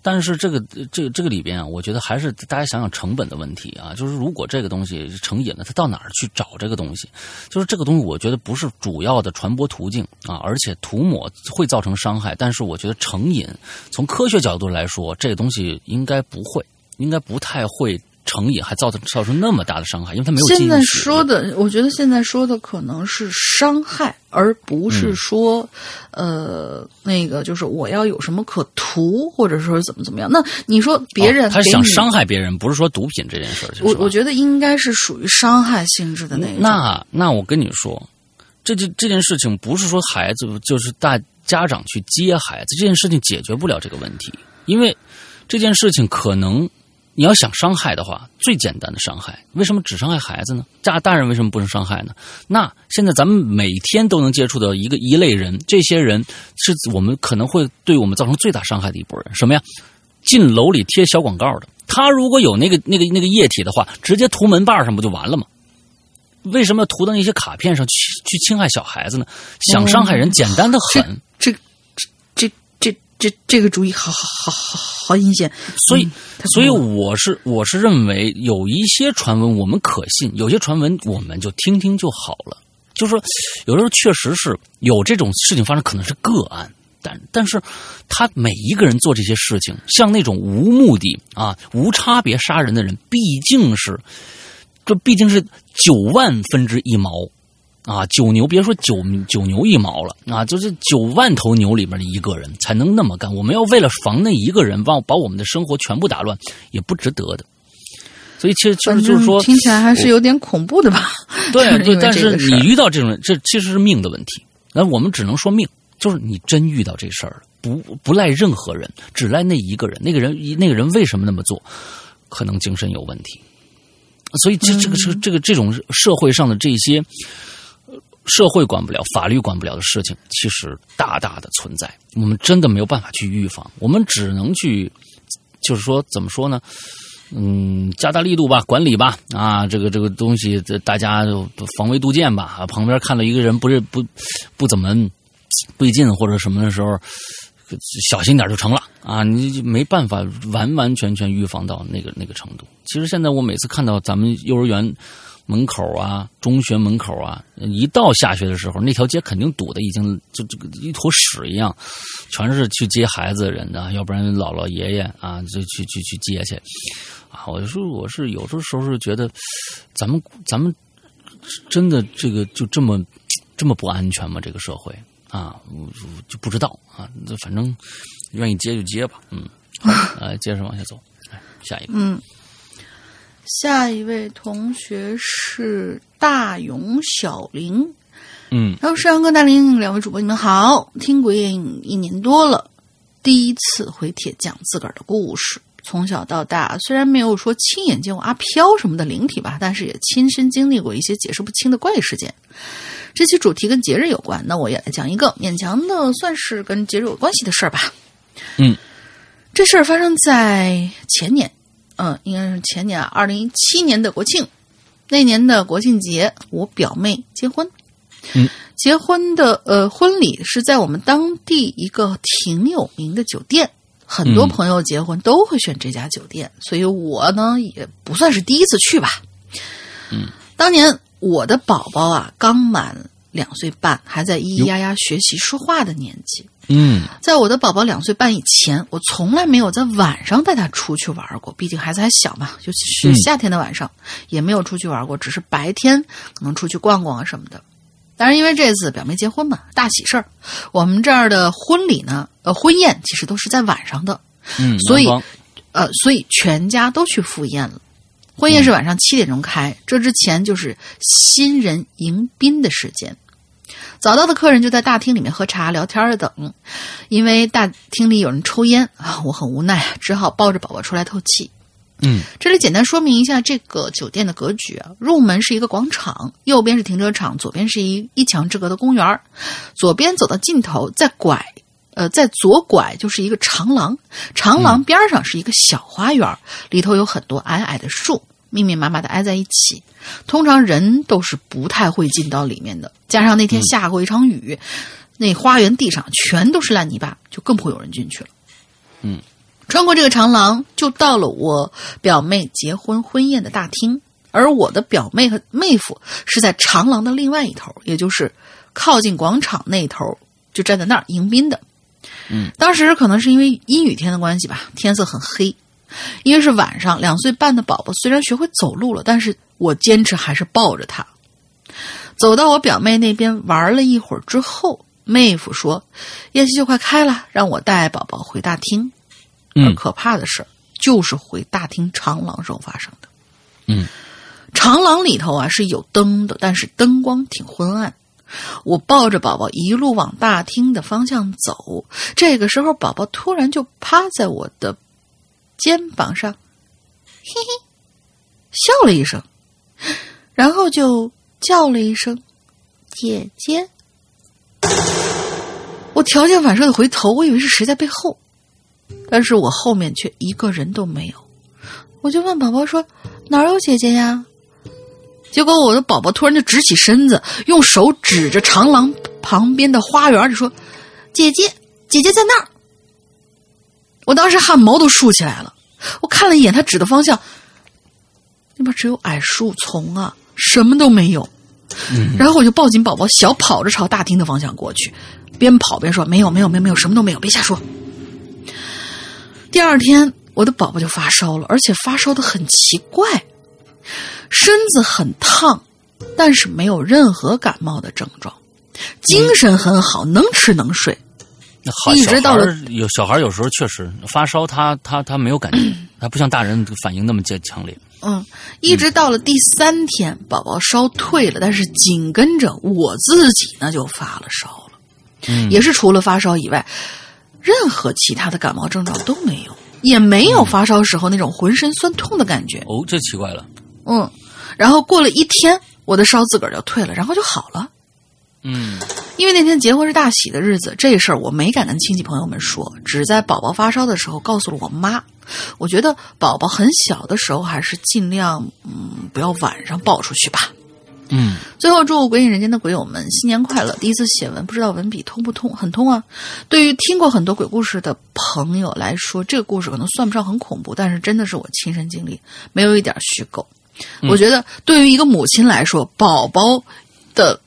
Speaker 2: 但是这个这个这个里边啊，我觉得还是大家想想成本的问题啊。就是如果这个东西成瘾了，他到哪儿去找这个东西？就是这个东西，我觉得不是主要的传播途径啊，而且涂抹会造成伤害。但是我觉得成瘾，从科学角度来说，这个东西应该不会，应该不太会。成瘾还造成造成那么大的伤害，因为他没有。
Speaker 3: 现在说的，我觉得现在说的可能是伤害，而不是说，呃，那个就是我要有什么可图，或者说怎么怎么样。那你说别人，
Speaker 2: 他想伤害别人，不是说毒品这件事儿。
Speaker 3: 我我觉得应该是属于伤害性质的那种。
Speaker 2: 那那我跟你说，这这这件事情不是说孩子就是大家长去接孩子这件事情解决不了这个问题，因为这件事情可能。你要想伤害的话，最简单的伤害，为什么只伤害孩子呢？家大人为什么不能伤害呢？那现在咱们每天都能接触到一个一类人，这些人是我们可能会对我们造成最大伤害的一波人。什么呀？进楼里贴小广告的，他如果有那个那个那个液体的话，直接涂门把上不就完了吗？为什么要涂到那些卡片上去去侵害小孩子呢？想伤害人，简单的很。
Speaker 3: 这这这个主意，好好好好好阴险。
Speaker 2: 所以。所以我是我是认为有一些传闻我们可信，有些传闻我们就听听就好了。就是说，有的时候确实是有这种事情发生，可能是个案，但但是他每一个人做这些事情，像那种无目的啊、无差别杀人的人，毕竟是这毕竟是九万分之一毛。啊，九牛别说九九牛一毛了啊，就是九万头牛里面的一个人才能那么干。我们要为了防那一个人，把把我们的生活全部打乱，也不值得的。所以，其实就是就是说，
Speaker 3: 听起来还是有点恐怖的吧？
Speaker 2: 对对，但是你遇到这种，这其实是命的问题。那我们只能说命，就是你真遇到这事儿了，不不赖任何人，只赖那一个人。那个人那个人为什么那么做？可能精神有问题。所以，这这个这个这个这种社会上的这些。社会管不了，法律管不了的事情，其实大大的存在。我们真的没有办法去预防，我们只能去，就是说，怎么说呢？嗯，加大力度吧，管理吧。啊，这个这个东西，大家防微杜渐吧。啊，旁边看到一个人不是不不怎么对劲或者什么的时候，小心点就成了。啊，你没办法完完全全预防到那个那个程度。其实现在我每次看到咱们幼儿园。门口啊，中学门口啊，一到下学的时候，那条街肯定堵的已经就这个一坨屎一样，全是去接孩子的人的，要不然姥姥爷爷啊，就去去去接去。啊，我就说我是有的时候是觉得，咱们咱们真的这个就这么这么不安全吗？这个社会啊，我就不知道啊，反正愿意接就接吧，嗯，来接着往下走，来下一个，
Speaker 3: 嗯。下一位同学是大勇小林，
Speaker 2: 嗯，
Speaker 3: 还有山阳哥大林两位主播，你们好，听鬼影一年多了，第一次回帖讲自个儿的故事。从小到大，虽然没有说亲眼见过阿飘什么的灵体吧，但是也亲身经历过一些解释不清的怪异事件。这期主题跟节日有关，那我也来讲一个勉强的算是跟节日有关系的事儿吧。
Speaker 2: 嗯，
Speaker 3: 这事儿发生在前年。嗯，应该是前年，二零一七年的国庆，那年的国庆节，我表妹结婚。
Speaker 2: 嗯，
Speaker 3: 结婚的呃婚礼是在我们当地一个挺有名的酒店，很多朋友结婚都会选这家酒店，所以我呢也不算是第一次去吧。
Speaker 2: 嗯，
Speaker 3: 当年我的宝宝啊刚满两岁半，还在咿咿呀呀学习说话的年纪。
Speaker 2: 嗯，
Speaker 3: 在我的宝宝两岁半以前，我从来没有在晚上带他出去玩过。毕竟孩子还小嘛，尤其是夏天的晚上，也没有出去玩过。只是白天可能出去逛逛啊什么的。但是因为这次表妹结婚嘛，大喜事儿，我们这儿的婚礼呢，呃，婚宴其实都是在晚上的。
Speaker 2: 嗯，
Speaker 3: 所以，呃，所以全家都去赴宴了。婚宴是晚上七点钟开，这之前就是新人迎宾的时间。早到的客人就在大厅里面喝茶聊天的等，因为大厅里有人抽烟啊，我很无奈，只好抱着宝宝出来透气。
Speaker 2: 嗯，
Speaker 3: 这里简单说明一下这个酒店的格局啊，入门是一个广场，右边是停车场，左边是一一墙之隔的公园左边走到尽头再拐，呃，在左拐就是一个长廊，长廊边上是一个小花园里头有很多矮矮的树。密密麻麻的挨在一起，通常人都是不太会进到里面的。加上那天下过一场雨，那花园地上全都是烂泥巴，就更不会有人进去了。
Speaker 2: 嗯，
Speaker 3: 穿过这个长廊，就到了我表妹结婚婚宴的大厅，而我的表妹和妹夫是在长廊的另外一头，也就是靠近广场那一头，就站在那儿迎宾的。
Speaker 2: 嗯，
Speaker 3: 当时可能是因为阴雨天的关系吧，天色很黑。因为是晚上，两岁半的宝宝虽然学会走路了，但是我坚持还是抱着他，走到我表妹那边玩了一会儿之后，妹夫说：“夜戏就快开了，让我带宝宝回大厅。”而
Speaker 2: 嗯
Speaker 3: 可怕的事儿就是回大厅长廊时候发生的。
Speaker 2: 嗯，
Speaker 3: 长廊里头啊是有灯的，但是灯光挺昏暗。我抱着宝宝一路往大厅的方向走，这个时候宝宝突然就趴在我的肩膀上，嘿嘿，笑了一声，然后就叫了一声“姐姐”。我条件反射的回头，我以为是谁在背后，但是我后面却一个人都没有。我就问宝宝说：“哪有姐姐呀？”结果我的宝宝突然就直起身子，用手指着长廊旁边的花园里说：“姐姐，姐姐在那儿。”我当时汗毛都竖起来了。我看了一眼他指的方向，那边只有矮树丛啊，什么都没有。然后我就抱紧宝宝，小跑着朝大厅的方向过去，边跑边说：“没有，没有，没有，没有，什么都没有，别瞎说。”第二天，我的宝宝就发烧了，而且发烧的很奇怪，身子很烫，但是没有任何感冒的症状，精神很好，能吃能睡。一直到了
Speaker 2: 有小孩有时候确实发烧他，他他没有感觉，他不像大人反应那么强强烈。
Speaker 3: 嗯，一直到了第三天，宝宝烧退了，但是紧跟着我自己呢就发了烧了，
Speaker 2: 嗯
Speaker 3: 也是除了发烧以外，任何其他的感冒症状都没有，也没有发烧时候那种浑身酸痛的感觉。
Speaker 2: 哦，这奇怪了。
Speaker 3: 嗯，然后过了一天，我的烧自个儿就退了，然后就好了。
Speaker 2: 嗯
Speaker 3: 因为那天结婚是大喜的日子，这事儿我没敢跟亲戚朋友们说，只在宝宝发烧的时候告诉了我妈。我觉得宝宝很小的时候，还是尽量嗯不要晚上抱出去吧。
Speaker 2: 嗯
Speaker 3: 最后祝鬼影人间的鬼友们新年快乐！第一次写文，不知道文笔通不通？很通啊！对于听过很多鬼故事的朋友来说，这个故事可能算不上很恐怖，但是真的是我亲身经历，没有一点虚构。我觉得对于一个母亲来说，宝宝的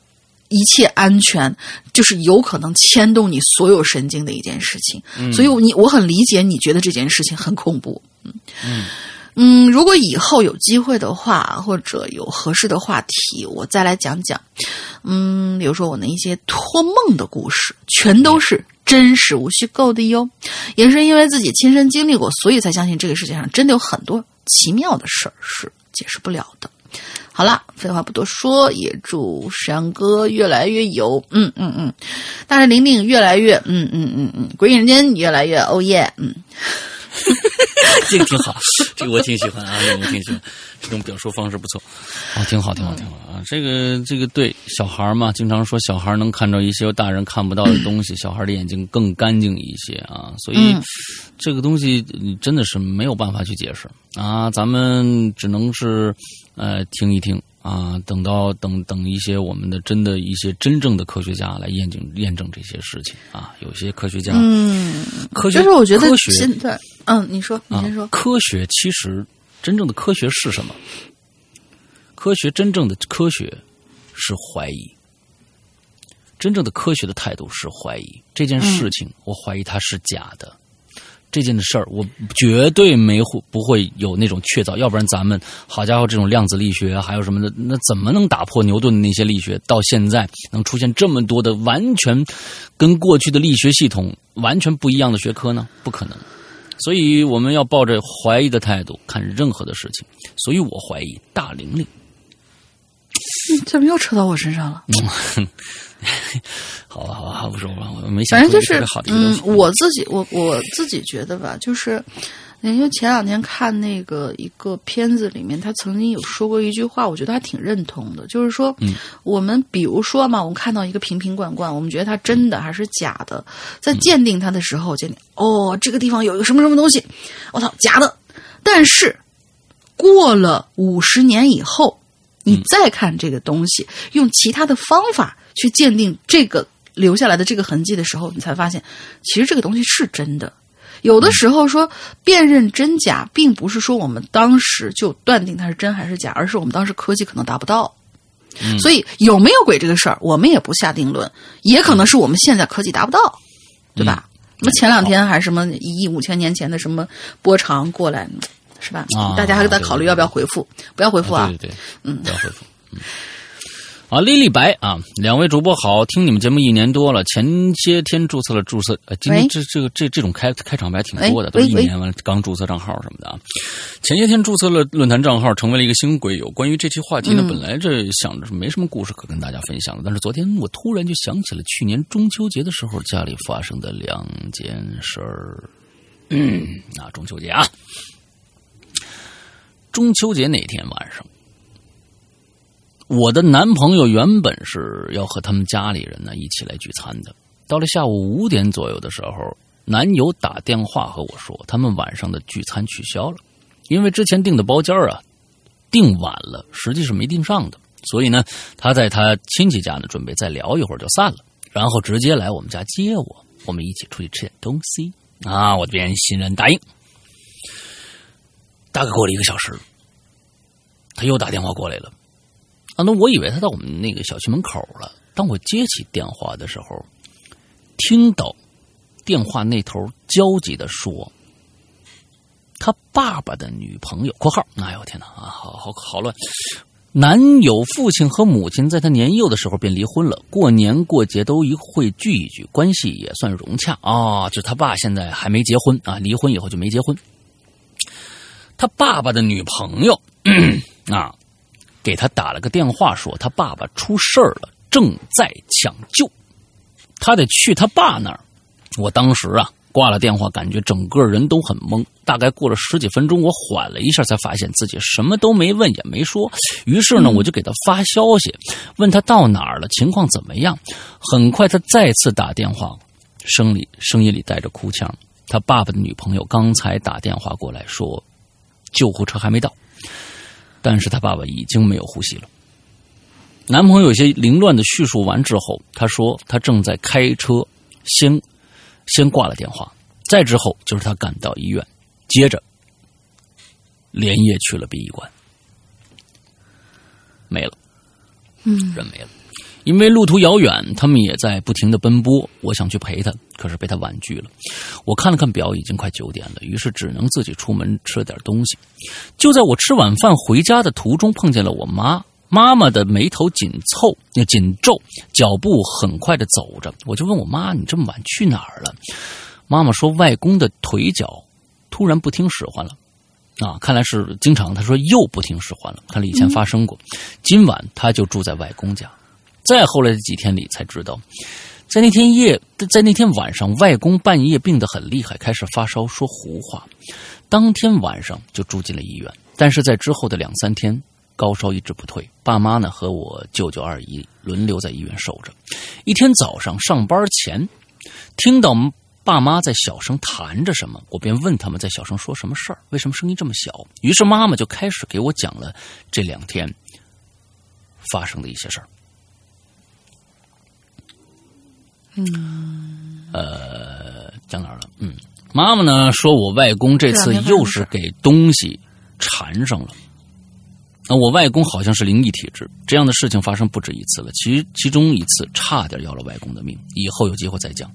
Speaker 3: 一切安全，就是有可能牵动你所有神经的一件事情。所以你我很理解你觉得这件事情很恐怖。嗯嗯，如果以后有机会的话，或者有合适的话题，我再来讲讲。嗯，比如说我的一些托梦的故事，全都是真实无虚构的哟。也是因为自己亲身经历过，所以才相信这个世界上真的有很多奇妙的事儿是解释不了的。好了，废话不多说，也祝山哥越来越有，嗯嗯嗯，但是玲玲越来越，嗯嗯嗯嗯，鬼影人间越来越哦耶，嗯。
Speaker 2: 这个挺好，这个我挺喜欢啊，这个我挺喜欢，这种表述方式不错，啊，挺好，挺好，挺好啊。这个这个对小孩嘛，经常说小孩能看到一些大人看不到的东西，小孩的眼睛更干净一些啊，所以
Speaker 3: 嗯
Speaker 2: 这个东西嗯真的是没有办法去解释啊，咱们只能是呃听一听。啊，等到等等一些我们的真的一些真正的科学家来验证验证这些事情啊，有些科学家，
Speaker 3: 嗯，
Speaker 2: 科学
Speaker 3: 就是我觉得现在，嗯，你说，你
Speaker 2: 啊
Speaker 3: 先说，，
Speaker 2: 科学其实真正的科学是什么？科学真正的科学是怀疑，真正的科学的态度是怀疑这件事情，我怀疑它是假的。这件的事儿，我绝对没会不会有那种确凿，要不然咱们好家伙，这种量子力学啊还有什么的，那怎么能打破牛顿的那些力学？到现在能出现这么多的完全跟过去的力学系统完全不一样的学科呢？不可能。所以我们要抱着怀疑的态度看任何的事情。所以我怀疑大玲玲。
Speaker 3: 你怎么又扯到我身上了？
Speaker 2: 好吧，好吧，不说了，我没想
Speaker 3: 反正就是嗯。，我自己我我自己觉得吧，就是因为前两天看那个一个片子里面，他曾经有说过一句话，我觉得还挺认同的，就是说，
Speaker 2: 嗯
Speaker 3: 我们比如说嘛，我们看到一个瓶瓶罐罐，我们觉得它真的还是假的，在鉴定它的时候，鉴定哦，这个地方有一个什么什么东西，我操，假的，但是。过了五十年以后，你再看这个东西，用其他的方法去鉴定这个留下来的这个痕迹的时候，你才发现，其实这个东西是真的。有的时候说辨认真假，并不是说我们当时就断定它是真还是假，而是我们当时科技可能达不到。所以有没有鬼这个事儿，我们也不下定论，也可能是我们现在科技达不到，对吧？那么前两天还什么一亿五千年前的什么波长过来，是吧？大家还在考虑要不要回复？不要回复啊！
Speaker 2: 对对，嗯，不要回复。嗯。啊，丽丽白啊，两位主播好，听你们节目一年多了，前些天注册了注册，呃，今天这这个这这种开开场白挺多的，都一年完刚注册账号什么的啊。前些天注册了论坛账号，成为了一个新鬼友。关于这期话题呢，本来这想着是没什么故事可跟大家分享的，但是昨天我突然就想起了去年中秋节的时候家里发生的两件事儿。嗯，啊，中秋节啊，中秋节那天晚上。我的男朋友原本是要和他们家里人呢一起来聚餐的。到了下午五点左右的时候，男友打电话和我说，他们晚上的聚餐取消了，因为之前订的包间啊订晚了，实际是没订上的。所以呢，他在他亲戚家呢准备再聊一会儿就散了，然后直接来我们家接我，我们一起出去吃点东西啊。我这边欣然答应。大概过了一个小时，他又打电话过来了。啊，那我以为他到我们那个小区门口了。当我接起电话的时候，听到电话那头焦急的说：“他爸爸的女朋友（括号）。哎呦天哪啊，好好好乱！男友父亲和母亲在他年幼的时候便离婚了，过年过节都一会聚一聚，关系也算融洽啊。就他爸现在还没结婚啊，离婚以后就没结婚。他爸爸的女朋友 啊。”给他打了个电话，说他爸爸出事儿了，正在抢救，他得去他爸那儿。我当时啊挂了电话，感觉整个人都很懵。大概过了十几分钟，我缓了一下，才发现自己什么都没问也没说。于是呢，我就给他发消息，问他到哪儿了，情况怎么样。很快，他再次打电话，声里声音里带着哭腔。他爸爸的女朋友刚才打电话过来，说救护车还没到。但是他爸爸已经没有呼吸了。男朋友有些凌乱的叙述完之后，他说他正在开车，先先挂了电话。再之后就是他赶到医院，接着连夜去了殡仪馆，没了，
Speaker 3: 嗯，
Speaker 2: 人没了。因为路途遥远，他们也在不停的奔波。我想去陪他，可是被他婉拒了。我看了看表，已经快九点了，于是只能自己出门吃了点东西。就在我吃晚饭回家的途中，碰见了我妈。妈妈的眉头紧凑、紧皱，脚步很快的走着。我就问我妈：“你这么晚去哪儿了？”妈妈说：“外公的腿脚突然不听使唤了。”啊，看来是经常。他说又不听使唤了，看来以前发生过。今晚他就住在外公家。再后来的几天里才知道，在那天夜，在那天晚上，外公半夜病得很厉害，开始发烧，说胡话。当天晚上就住进了医院，但是在之后的两三天，高烧一直不退。爸妈呢和我舅舅二姨轮流在医院守着。一天早上上班前，听到爸妈在小声谈着什么，我便问他们在小声说什么事儿，为什么声音这么小？于是妈妈就开始给我讲了这两天发生的一些事儿。
Speaker 3: 嗯，
Speaker 2: 呃，讲哪儿了？嗯，妈妈呢说，我外公这次又是给东西缠上了。那我外公好像是灵异体质，这样的事情发生不止一次了。其其中一次差点要了外公的命，以后有机会再讲。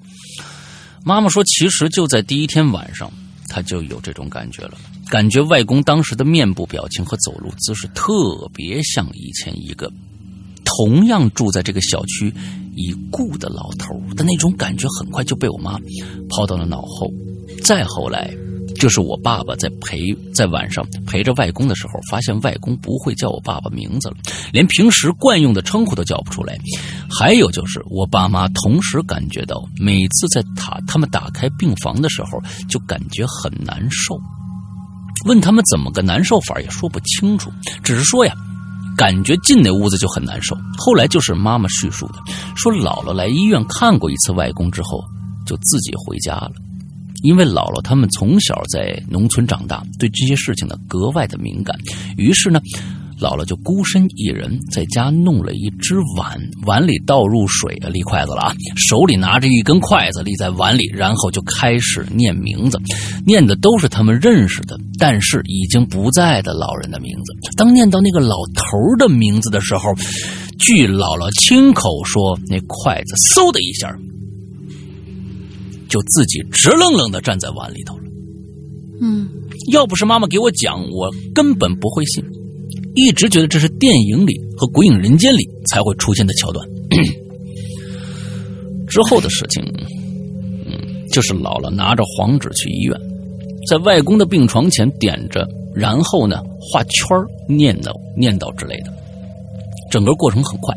Speaker 2: 妈妈说，其实就在第一天晚上，她就有这种感觉了，感觉外公当时的面部表情和走路姿势特别像以前一个同样住在这个小区。已故的老头的那种感觉，很快就被我妈抛到了脑后。再后来，就是我爸爸在陪在晚上陪着外公的时候，发现外公不会叫我爸爸名字了，连平时惯用的称呼都叫不出来。还有就是，我爸妈同时感觉到，每次在他他们打开病房的时候，就感觉很难受。问他们怎么个难受法，也说不清楚，只是说呀。感觉进那屋子就很难受。后来就是妈妈叙述的，说姥姥来医院看过一次外公之后，就自己回家了。因为姥姥他们从小在农村长大，对这些事情呢格外的敏感。于是呢，姥姥就孤身一人在家弄了一只碗，碗里倒入水，立筷子了啊，手里拿着一根筷子立在碗里，然后就开始念名字，念的都是他们认识的，但是已经不在的老人的名字。当念到那个老头的名字的时候，据姥姥亲口说，那筷子嗖的一下。就自己直愣愣的站在碗里头了。
Speaker 3: 嗯，
Speaker 2: 要不是妈妈给我讲，我根本不会信。一直觉得这是电影里和《鬼影人间》里才会出现的桥段。之后的事情，嗯，就是姥姥拿着黄纸去医院，在外公的病床前点着，然后呢画圈念叨念叨之类的。整个过程很快。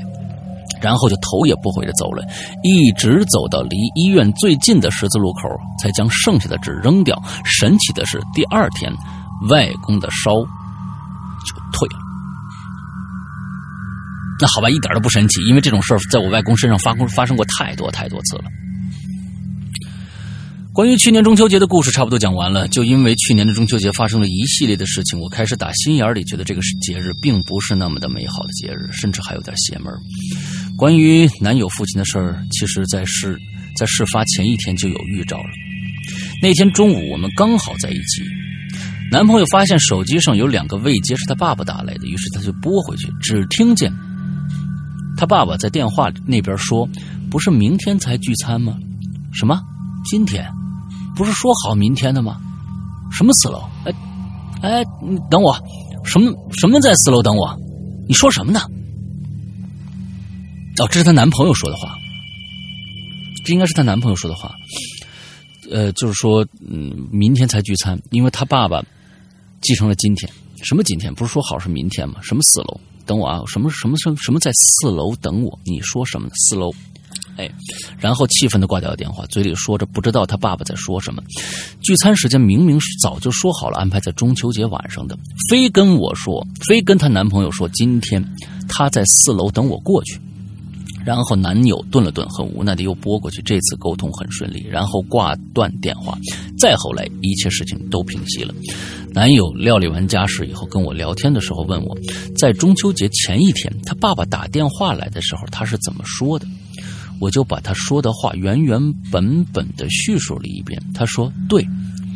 Speaker 2: 然后就头也不回的走了，一直走到离医院最近的十字路口，才将剩下的纸扔掉。神奇的是，第二天，外公的烧就退了。那好吧，一点都不神奇，因为这种事儿在我外公身上发发生过太多太多次了。关于去年中秋节的故事差不多讲完了。就因为去年的中秋节发生了一系列的事情，我开始打心眼里觉得这个节日并不是那么的美好的节日，甚至还有点邪门。关于男友父亲的事儿，其实在事在事发前一天就有预兆了。那天中午我们刚好在一起，男朋友发现手机上有两个未接是他爸爸打来的，于是他就拨回去，只听见他爸爸在电话那边说：“不是明天才聚餐吗？什么？今天？不是说好明天的吗？什么四楼？哎哎，你等我，什么什么在四楼等我？你说什么呢？”哦，这是她男朋友说的话，这应该是她男朋友说的话。呃，就是说，嗯，明天才聚餐，因为她爸爸继承了今天。什么今天？不是说好是明天吗？什么四楼？等我啊！什么什么什么什么在四楼等我？你说什么？四楼？哎，然后气愤的挂掉了电话，嘴里说着不知道他爸爸在说什么。聚餐时间明明是早就说好了，安排在中秋节晚上的，非跟我说，非跟她男朋友说，今天她在四楼等我过去。然后男友顿了顿，很无奈的又拨过去。这次沟通很顺利，然后挂断电话。再后来，一切事情都平息了。男友料理完家事以后，跟我聊天的时候问我，在中秋节前一天，他爸爸打电话来的时候，他是怎么说的？我就把他说的话原原本本的叙述了一遍。他说：“对，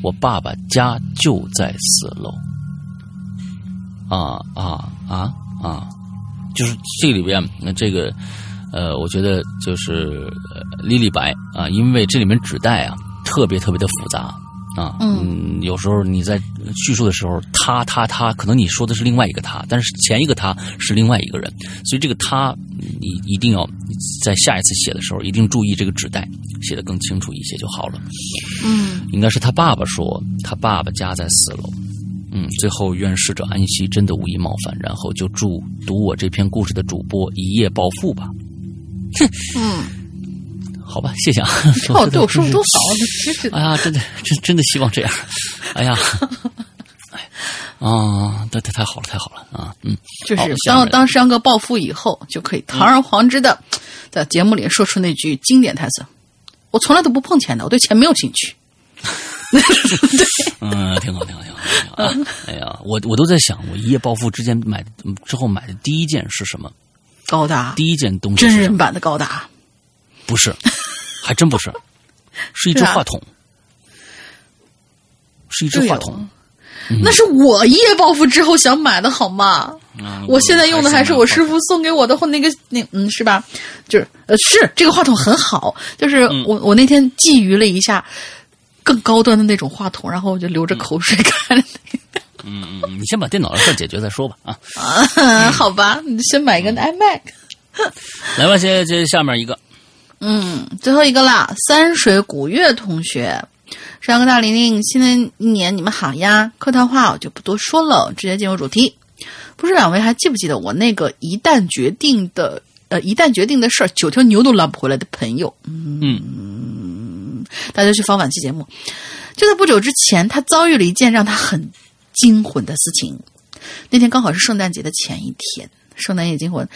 Speaker 2: 我爸爸家就在四楼。”啊啊啊啊！就是这里边那这个。呃，我觉得就是莉莉白啊，因为这里面纸带啊特别特别的复杂啊，嗯，有时候你在叙述的时候，他他他，可能你说的是另外一个他，但是前一个他是另外一个人，所以这个他你一定要在下一次写的时候一定注意这个纸带写的更清楚一些就好了。
Speaker 3: 嗯，
Speaker 2: 应该是他爸爸说他爸爸家在四楼，嗯，最后愿逝者安息，真的无意冒犯，然后就祝读我这篇故事的主播一夜暴富吧。
Speaker 3: 嗯，
Speaker 2: 好吧，谢谢啊。
Speaker 3: 哦，对我说的多好，真是。
Speaker 2: 哎呀，真的，真真的希望这样。哎呀，哎，啊，太太太好了，太好了啊！嗯，
Speaker 3: 就是当当山哥暴富以后，就可以堂而皇之的在节目里说出那句经典台词：“我从来都不碰钱的，我对钱没有兴趣。”对，
Speaker 2: 嗯，挺好，挺好，挺好。啊，哎呀，我我都在想，我一夜暴富之前买之后买的第一件是什么？
Speaker 3: 高达。
Speaker 2: 第一件东西，
Speaker 3: 真人版的高达，
Speaker 2: 不是，还真不是，是一只话筒，是一只话筒，
Speaker 3: 那是我一夜暴富之后想买的，好吗？我现在用的还是我师傅送给我的，或那个那嗯，是吧？就是呃，是这个话筒很好，就是我我那天觊觎了一下更高端的那种话筒，然后我就流着口水看。
Speaker 2: 嗯嗯，你先把电脑的事解决再说吧啊。
Speaker 3: 啊，好吧，你先买个 iMac。
Speaker 2: 来吧，接接下面一个。
Speaker 3: 嗯，最后一个啦，三水古月同学，山哥大玲玲，新的一年你们好呀！客套话我就不多说了，直接进入主题。不知两位还记不记得我那个一旦决定的呃一旦决定的事儿，九条牛都拉不回来的朋友？嗯，大家去翻往期节目。就在不久之前，他遭遇了一件让他很。惊魂的事情，那天刚好是圣诞节的前一天，圣诞夜惊魂。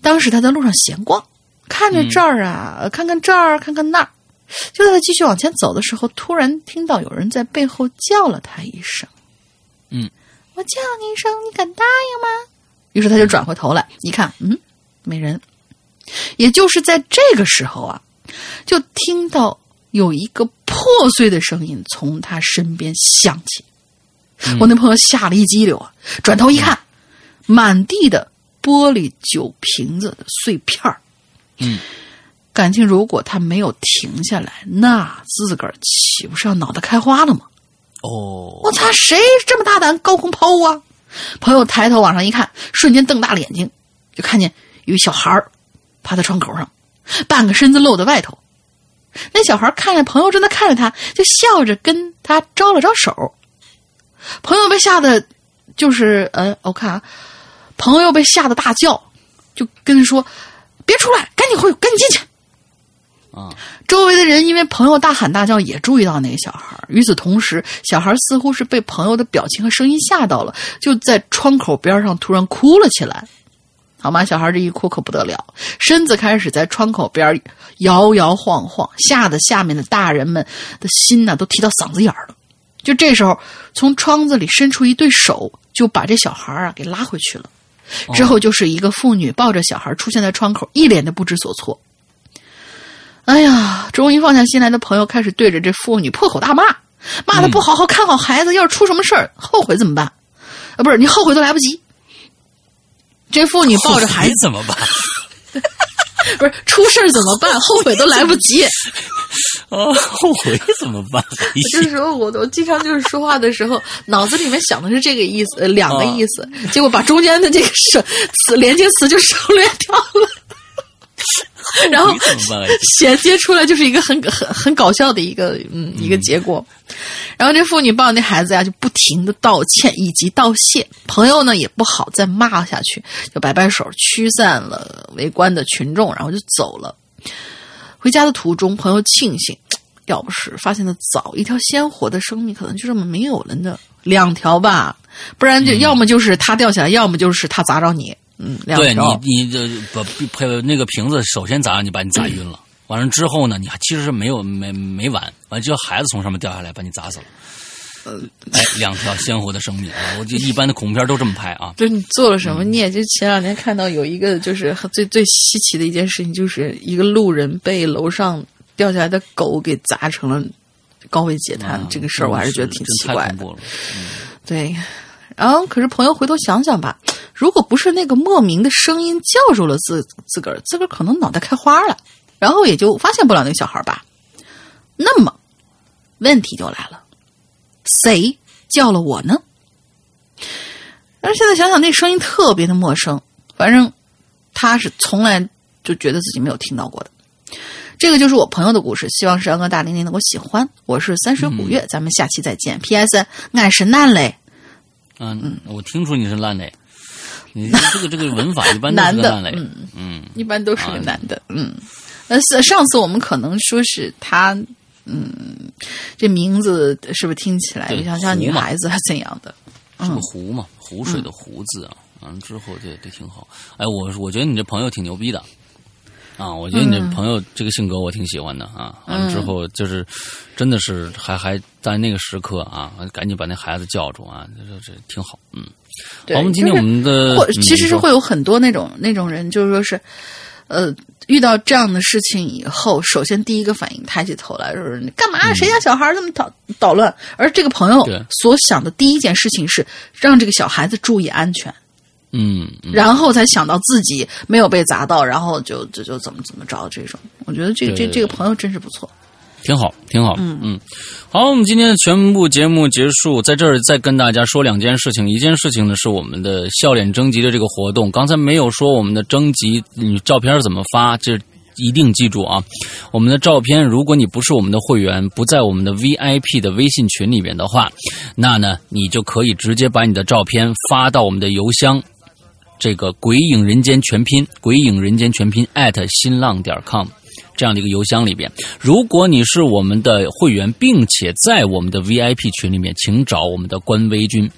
Speaker 3: 当时他在路上闲逛，看着这儿啊，看看这儿，看看那儿，就在他继续往前走的时候，突然听到有人在背后叫了他一声：“
Speaker 2: 嗯，
Speaker 3: 我叫你一声，你敢答应吗？”于是他就转回头来一看，嗯，没人。也就是在这个时候啊，就听到有一个破碎的声音从他身边响起。我那朋友吓了一激灵啊，转头一看，满地的玻璃酒瓶子的碎片儿。
Speaker 2: 嗯，
Speaker 3: 感情如果他没有停下来，那自个儿岂不是要脑袋开花了吗？
Speaker 2: 哦，
Speaker 3: 我擦，谁这么大胆高空抛物啊？朋友抬头往上一看，瞬间瞪大了眼睛，就看见有一小孩儿趴在窗口上，半个身子露在外头。那小孩看见朋友正在看着他，就笑着跟他招了招手。朋友被吓得，就是呃，我看啊，朋友被吓得大叫，就跟他说：“别出来，赶紧回，赶紧进去。”
Speaker 2: 啊，
Speaker 3: 周围的人因为朋友大喊大叫，也注意到那个小孩。与此同时，小孩似乎是被朋友的表情和声音吓到了，就在窗口边上突然哭了起来。好吗？小孩这一哭可不得了，身子开始在窗口边摇摇晃晃，吓得下面的大人们的心呐都提到嗓子眼儿了。就这时候，从窗子里伸出一对手，就把这小孩啊给拉回去了。之后就是一个妇女抱着小孩出现在窗口，一脸的不知所措。哎呀，终于放下心来的朋友开始对着这妇女破口大骂，骂她不好好看好孩子，要是出什么事儿，后悔怎么办？啊，不是你后悔都来不及。这妇女抱着孩子
Speaker 2: 怎么办？
Speaker 3: 不是出事儿怎么办？后悔都来不及。
Speaker 2: 哦，后悔怎么办？
Speaker 3: 这时候我我经常就是说话的时候，脑子里面想的是这个意思，呃两个意思，结果把中间的这个省 词连接词就省略掉了。然后衔接出来就是一个很很很搞笑的一个嗯一个结果，然后这妇女抱那孩子呀就不停的道歉以及道谢，朋友呢也不好再骂下去，就摆摆手驱散了围观的群众，然后就走了。回家的途中，朋友庆幸，要不是发现的早，一条鲜活的生命可能就这么没有了呢，两条吧，不然就要么就是他掉下来，要么就是他砸着你。嗯，
Speaker 2: 对你，你这把配那个瓶子首先砸上你，把你砸晕了。完了之后呢，你还其实是没有没没完，完就孩子从上面掉下来把你砸死了。
Speaker 3: 呃，
Speaker 2: 哎，两条鲜活的生命啊！我就一般的恐怖片都这么拍啊。
Speaker 3: 对你做了什么孽？就前两天看到有一个就是最最稀奇的一件事情，就是一个路人被楼上掉下来的狗给砸成了高位截瘫。这个事儿我还是觉得挺奇怪的。对，然后可是朋友回头想想吧。如果不是那个莫名的声音叫住了自自个儿，自个儿可能脑袋开花了，然后也就发现不了那个小孩吧。那么，问题就来了，谁叫了我呢？但是现在想想，那声音特别的陌生，反正他是从来就觉得自己没有听到过的。这个就是我朋友的故事，希望是安哥大玲玲能够喜欢。我是三水古月，咱们下期再见。P.S. 俺是男嘞。
Speaker 2: 嗯，我听出你是烂嘞。你 这个这个文法一般
Speaker 3: 男的，
Speaker 2: 嗯嗯，
Speaker 3: 一般都是个男的，嗯。那是上次我们可能说是他，嗯，这名字是不是听起来像像女孩子还怎样的？
Speaker 2: 是个湖嘛，湖水的湖字啊。完了之后，这这挺好。哎，我我觉得你这朋友挺牛逼的啊！我觉得你这朋友这个性格我挺喜欢的啊。完了之后就是真的是还还在那个时刻啊，赶紧把那孩子叫住啊，这这挺好，嗯。
Speaker 3: 对，
Speaker 2: 我们今天我们的或
Speaker 3: 其实是会有很多那种那种人，就是说是，呃，遇到这样的事情以后，首先第一个反应抬起头来就是你干嘛？谁家小孩这么捣捣乱？而这个朋友所想的第一件事情是让这个小孩子注意安全，
Speaker 2: 嗯，
Speaker 3: 然后才想到自己没有被砸到，然后就就就怎么怎么着这种。我觉得这这这个朋友真是不错。
Speaker 2: 挺好，挺好。
Speaker 3: 嗯
Speaker 2: 嗯，好，我们今天的全部节目结束，在这儿再跟大家说两件事情。一件事情呢是我们的笑脸征集的这个活动，刚才没有说我们的征集，你照片怎么发？这一定记住啊！我们的照片，如果你不是我们的会员，不在我们的 VIP 的微信群里面的话，那呢，你就可以直接把你的照片发到我们的邮箱，这个“鬼影人间全拼”“鬼影人间全拼”@新浪点 com。这样的一个邮箱里边，如果你是我们的会员，并且在我们的 VIP 群里面，请找我们的官微君，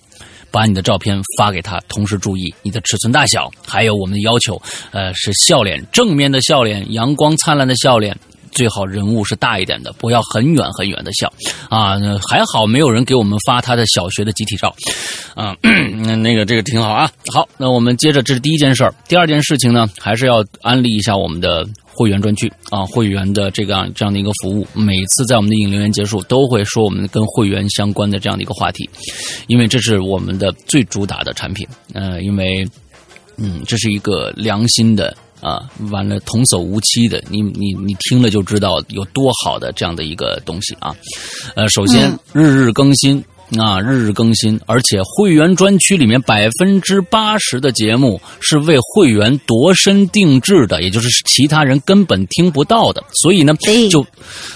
Speaker 2: 把你的照片发给他，同时注意你的尺寸大小，还有我们的要求，呃，是笑脸，正面的笑脸，阳光灿烂的笑脸，最好人物是大一点的，不要很远很远的笑啊。还好没有人给我们发他的小学的集体照啊，那那个这个挺好啊。好，那我们接着，这是第一件事儿。第二件事情呢，还是要安利一下我们的会员专区啊，会员的这个这样的一个服务。每次在我们的引留言结束，都会说我们跟会员相关的这样的一个话题，因为这是我们的最主打的产品。呃，因为嗯，这是一个良心的。啊，完了，童叟无欺的，你你你听了就知道有多好的这样的一个东西啊！呃，首先日日更新啊，日日更新，而且会员专区里面百分之八十的节目是为会员度身定制的，也就是其他人根本听不到的。所以呢，就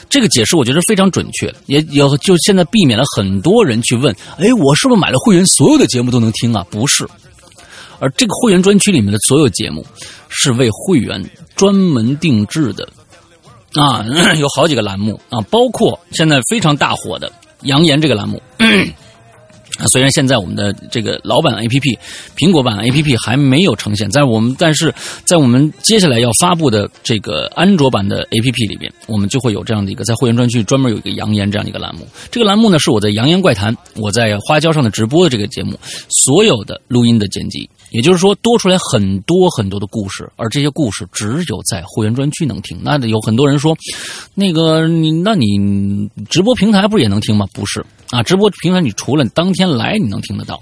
Speaker 2: 这个解释我觉得非常准确，也也就现在避免了很多人去问，哎，我是不是买了会员所有的节目都能听啊？不是。而这个会员专区里面的所有节目，是为会员专门定制的，啊，有好几个栏目啊，包括现在非常大火的“扬言”这个栏目。啊，虽然现在我们的这个老版 A P P，苹果版 A P P 还没有呈现，在我们但是在我们接下来要发布的这个安卓版的 A P P 里边，我们就会有这样的一个在会员专区专门有一个扬言这样一个栏目。这个栏目呢是我在扬言怪谈，我在花椒上的直播的这个节目，所有的录音的剪辑。也就是说，多出来很多很多的故事，而这些故事只有在会员专区能听。那有很多人说，那个你，那你直播平台不是也能听吗？不是啊，直播平台你除了当天来你能听得到，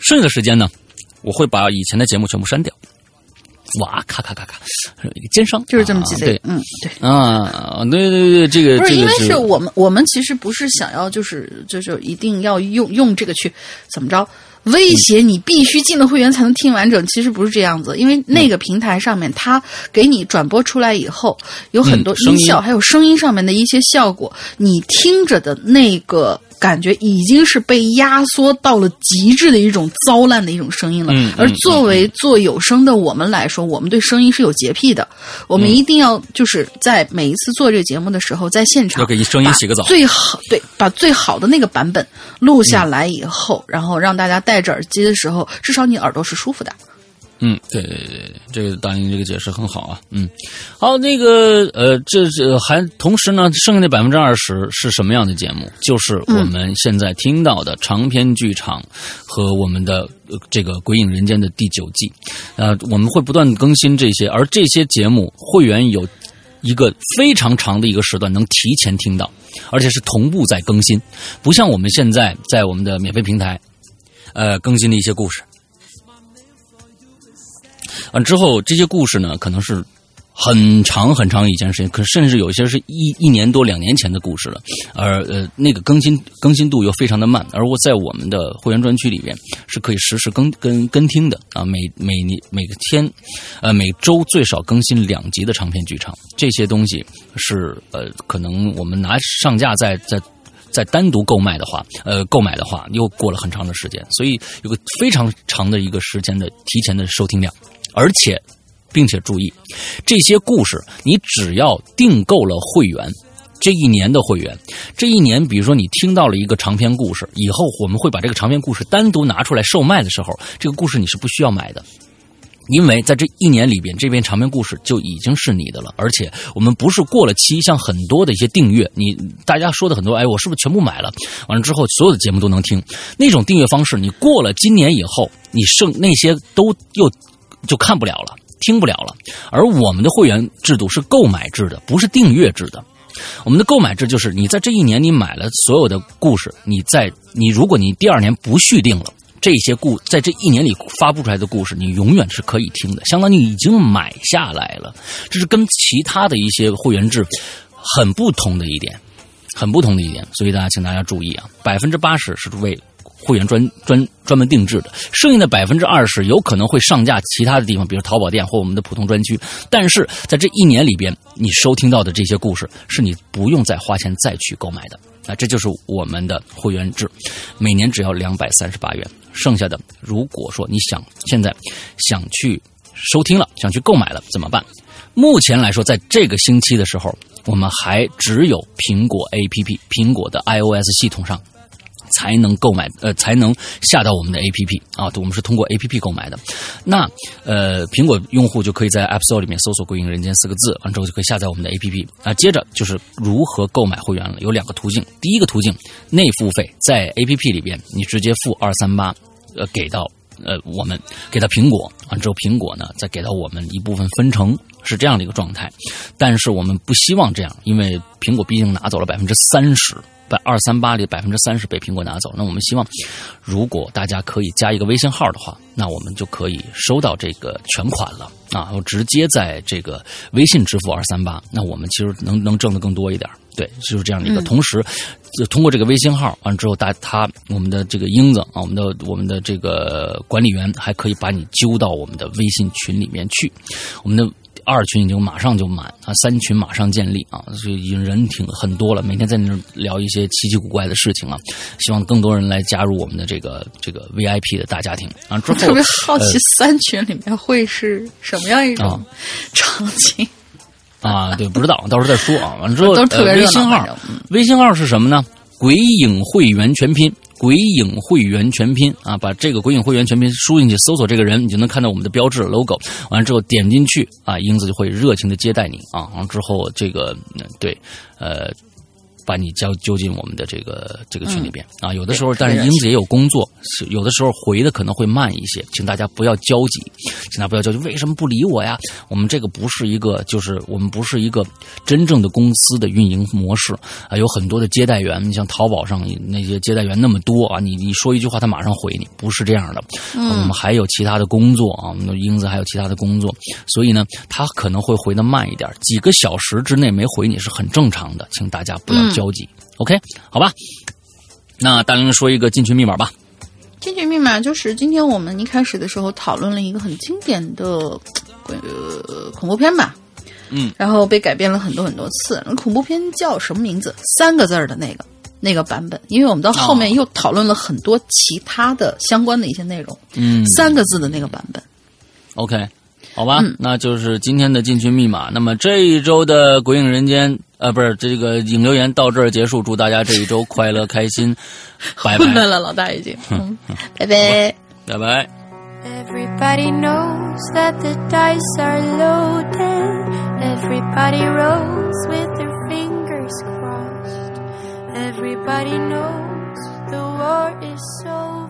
Speaker 2: 剩下的时间呢，我会把以前的节目全部删掉。哇，咔咔咔咔，一个奸商
Speaker 3: 就是这么几
Speaker 2: 对，
Speaker 3: 嗯，
Speaker 2: 对啊，对对对，这个
Speaker 3: 不是因为
Speaker 2: 是
Speaker 3: 我们我们其实不是想要就是就是一定要用用这个去怎么着。威胁你必须进了会员才能听完整，其实不是这样子，因为那个平台上面，它给你转播出来以后，有很多音效，还有声音上面的一些效果，你听着的那个。感觉已经是被压缩到了极致的一种糟烂的一种声音了。而作为做有声的我们来说，我们对声音是有洁癖的。我们一定要就是在每一次做这个节目的时候，在现场
Speaker 2: 要给声音洗个澡，
Speaker 3: 最好对，把最好的那个版本录下来以后，然后让大家戴着耳机的时候，至少你耳朵是舒服的。
Speaker 2: 嗯，对对对，这个大林这个解释很好啊。嗯，好，那个呃，这这还同时呢，剩下的百分之二十是什么样的节目？就是我们现在听到的长篇剧场和我们的这个《鬼影人间》的第九季。呃，我们会不断更新这些，而这些节目会员有一个非常长的一个时段能提前听到，而且是同步在更新，不像我们现在在我们的免费平台呃更新的一些故事。完之后，这些故事呢，可能是很长很长一件事情，可甚至有些是一一年多、两年前的故事了。而呃，那个更新更新度又非常的慢。而我在我们的会员专区里边是可以实时更跟跟听的啊，每每年每个天，呃，每周最少更新两集的长篇剧场。这些东西是呃，可能我们拿上架在在在单独购买的话，呃，购买的话又过了很长的时间，所以有个非常长的一个时间的提前的收听量。而且，并且注意，这些故事你只要订购了会员，这一年的会员，这一年，比如说你听到了一个长篇故事，以后我们会把这个长篇故事单独拿出来售卖的时候，这个故事你是不需要买的，因为在这一年里边，这篇长篇故事就已经是你的了。而且我们不是过了期，像很多的一些订阅，你大家说的很多，哎，我是不是全部买了？完了之后，所有的节目都能听？那种订阅方式，你过了今年以后，你剩那些都又。就看不了了，听不了了。而我们的会员制度是购买制的，不是订阅制的。我们的购买制就是你在这一年你买了所有的故事，你在你如果你第二年不续订了，这些故在这一年里发布出来的故事，你永远是可以听的，相当于已经买下来了。这是跟其他的一些会员制很不同的一点，很不同的一点。所以大家请大家注意啊，百分之八十是为。会员专专专门定制的，剩下的百分之二十有可能会上架其他的地方，比如淘宝店或我们的普通专区。但是在这一年里边，你收听到的这些故事是你不用再花钱再去购买的啊，这就是我们的会员制，每年只要两百三十八元。剩下的，如果说你想现在想去收听了，想去购买了怎么办？目前来说，在这个星期的时候，我们还只有苹果 APP、苹果的 iOS 系统上。才能购买，呃，才能下到我们的 APP 啊。我们是通过 APP 购买的。那呃，苹果用户就可以在 App Store 里面搜索“归隐人间”四个字，完之后就可以下载我们的 APP 啊。接着就是如何购买会员了，有两个途径。第一个途径内付费，在 APP 里边你直接付二三八，呃，给到呃我们给到苹果，完之后苹果呢再给到我们一部分分成，是这样的一个状态。但是我们不希望这样，因为苹果毕竟拿走了百分之三十。百二三八里百分之三十被苹果拿走，那我们希望，如果大家可以加一个微信号的话，那我们就可以收到这个全款了啊！我直接在这个微信支付二三八，那我们其实能能挣得更多一点。对，就是这样的一个。同时，就通过这个微信号完之后，大他我们的这个英子啊，我们的我们的这个管理员还可以把你揪到我们的微信群里面去，我们的。二群已经马上就满啊，三群马上建立啊，所以已经人挺很多了，每天在那聊一些奇奇古怪的事情啊，希望更多人来加入我们的这个这个 VIP 的大家庭啊。之后
Speaker 3: 特别好奇三群里面会是什么样一种场景
Speaker 2: 啊？对，不知道，到时候再说啊。完了之后，
Speaker 3: 微
Speaker 2: 信号，微信号是什么呢？鬼影会员全拼。鬼影会员全拼啊，把这个鬼影会员全拼输进去，搜索这个人，你就能看到我们的标志 logo。完了之后点进去啊，英子就会热情的接待你啊。完了之后这个对，呃。把你交揪进我们的这个这个群里边啊，有的时候，但是英子也有工作，有的时候回的可能会慢一些，请大家不要焦急，请大家不要焦急，为什么不理我呀？我们这个不是一个，就是我们不是一个真正的公司的运营模式啊，有很多的接待员，你像淘宝上那些接待员那么多啊，你你说一句话，他马上回你，不是这样的。我们还有其他的工作啊，我们的英子还有其他的工作，所以呢，他可能会回的慢一点，几个小时之内没回你是很正常的，请大家不要。交集，OK，好吧。那大玲说一个进群密码吧。
Speaker 3: 进群密码就是今天我们一开始的时候讨论了一个很经典的呃恐怖片吧。
Speaker 2: 嗯，
Speaker 3: 然后被改编了很多很多次。恐怖片叫什么名字？三个字儿的那个那个版本。因为我们到后面又讨论了很多其他的相关的一些内容。
Speaker 2: 嗯，
Speaker 3: 三个字的那个版本。
Speaker 2: OK，好吧，那就是今天的进群密码。那么这一周的《鬼影人间》。呃，不是这个影留言到这儿结束，祝大家这一周快乐开心，拜拜。
Speaker 3: 混了，老大已经，嗯，拜拜，
Speaker 2: 拜拜。
Speaker 4: Everybody knows that the dice are loaded. Everybody rolls with their fingers crossed. Everybody knows the war is over.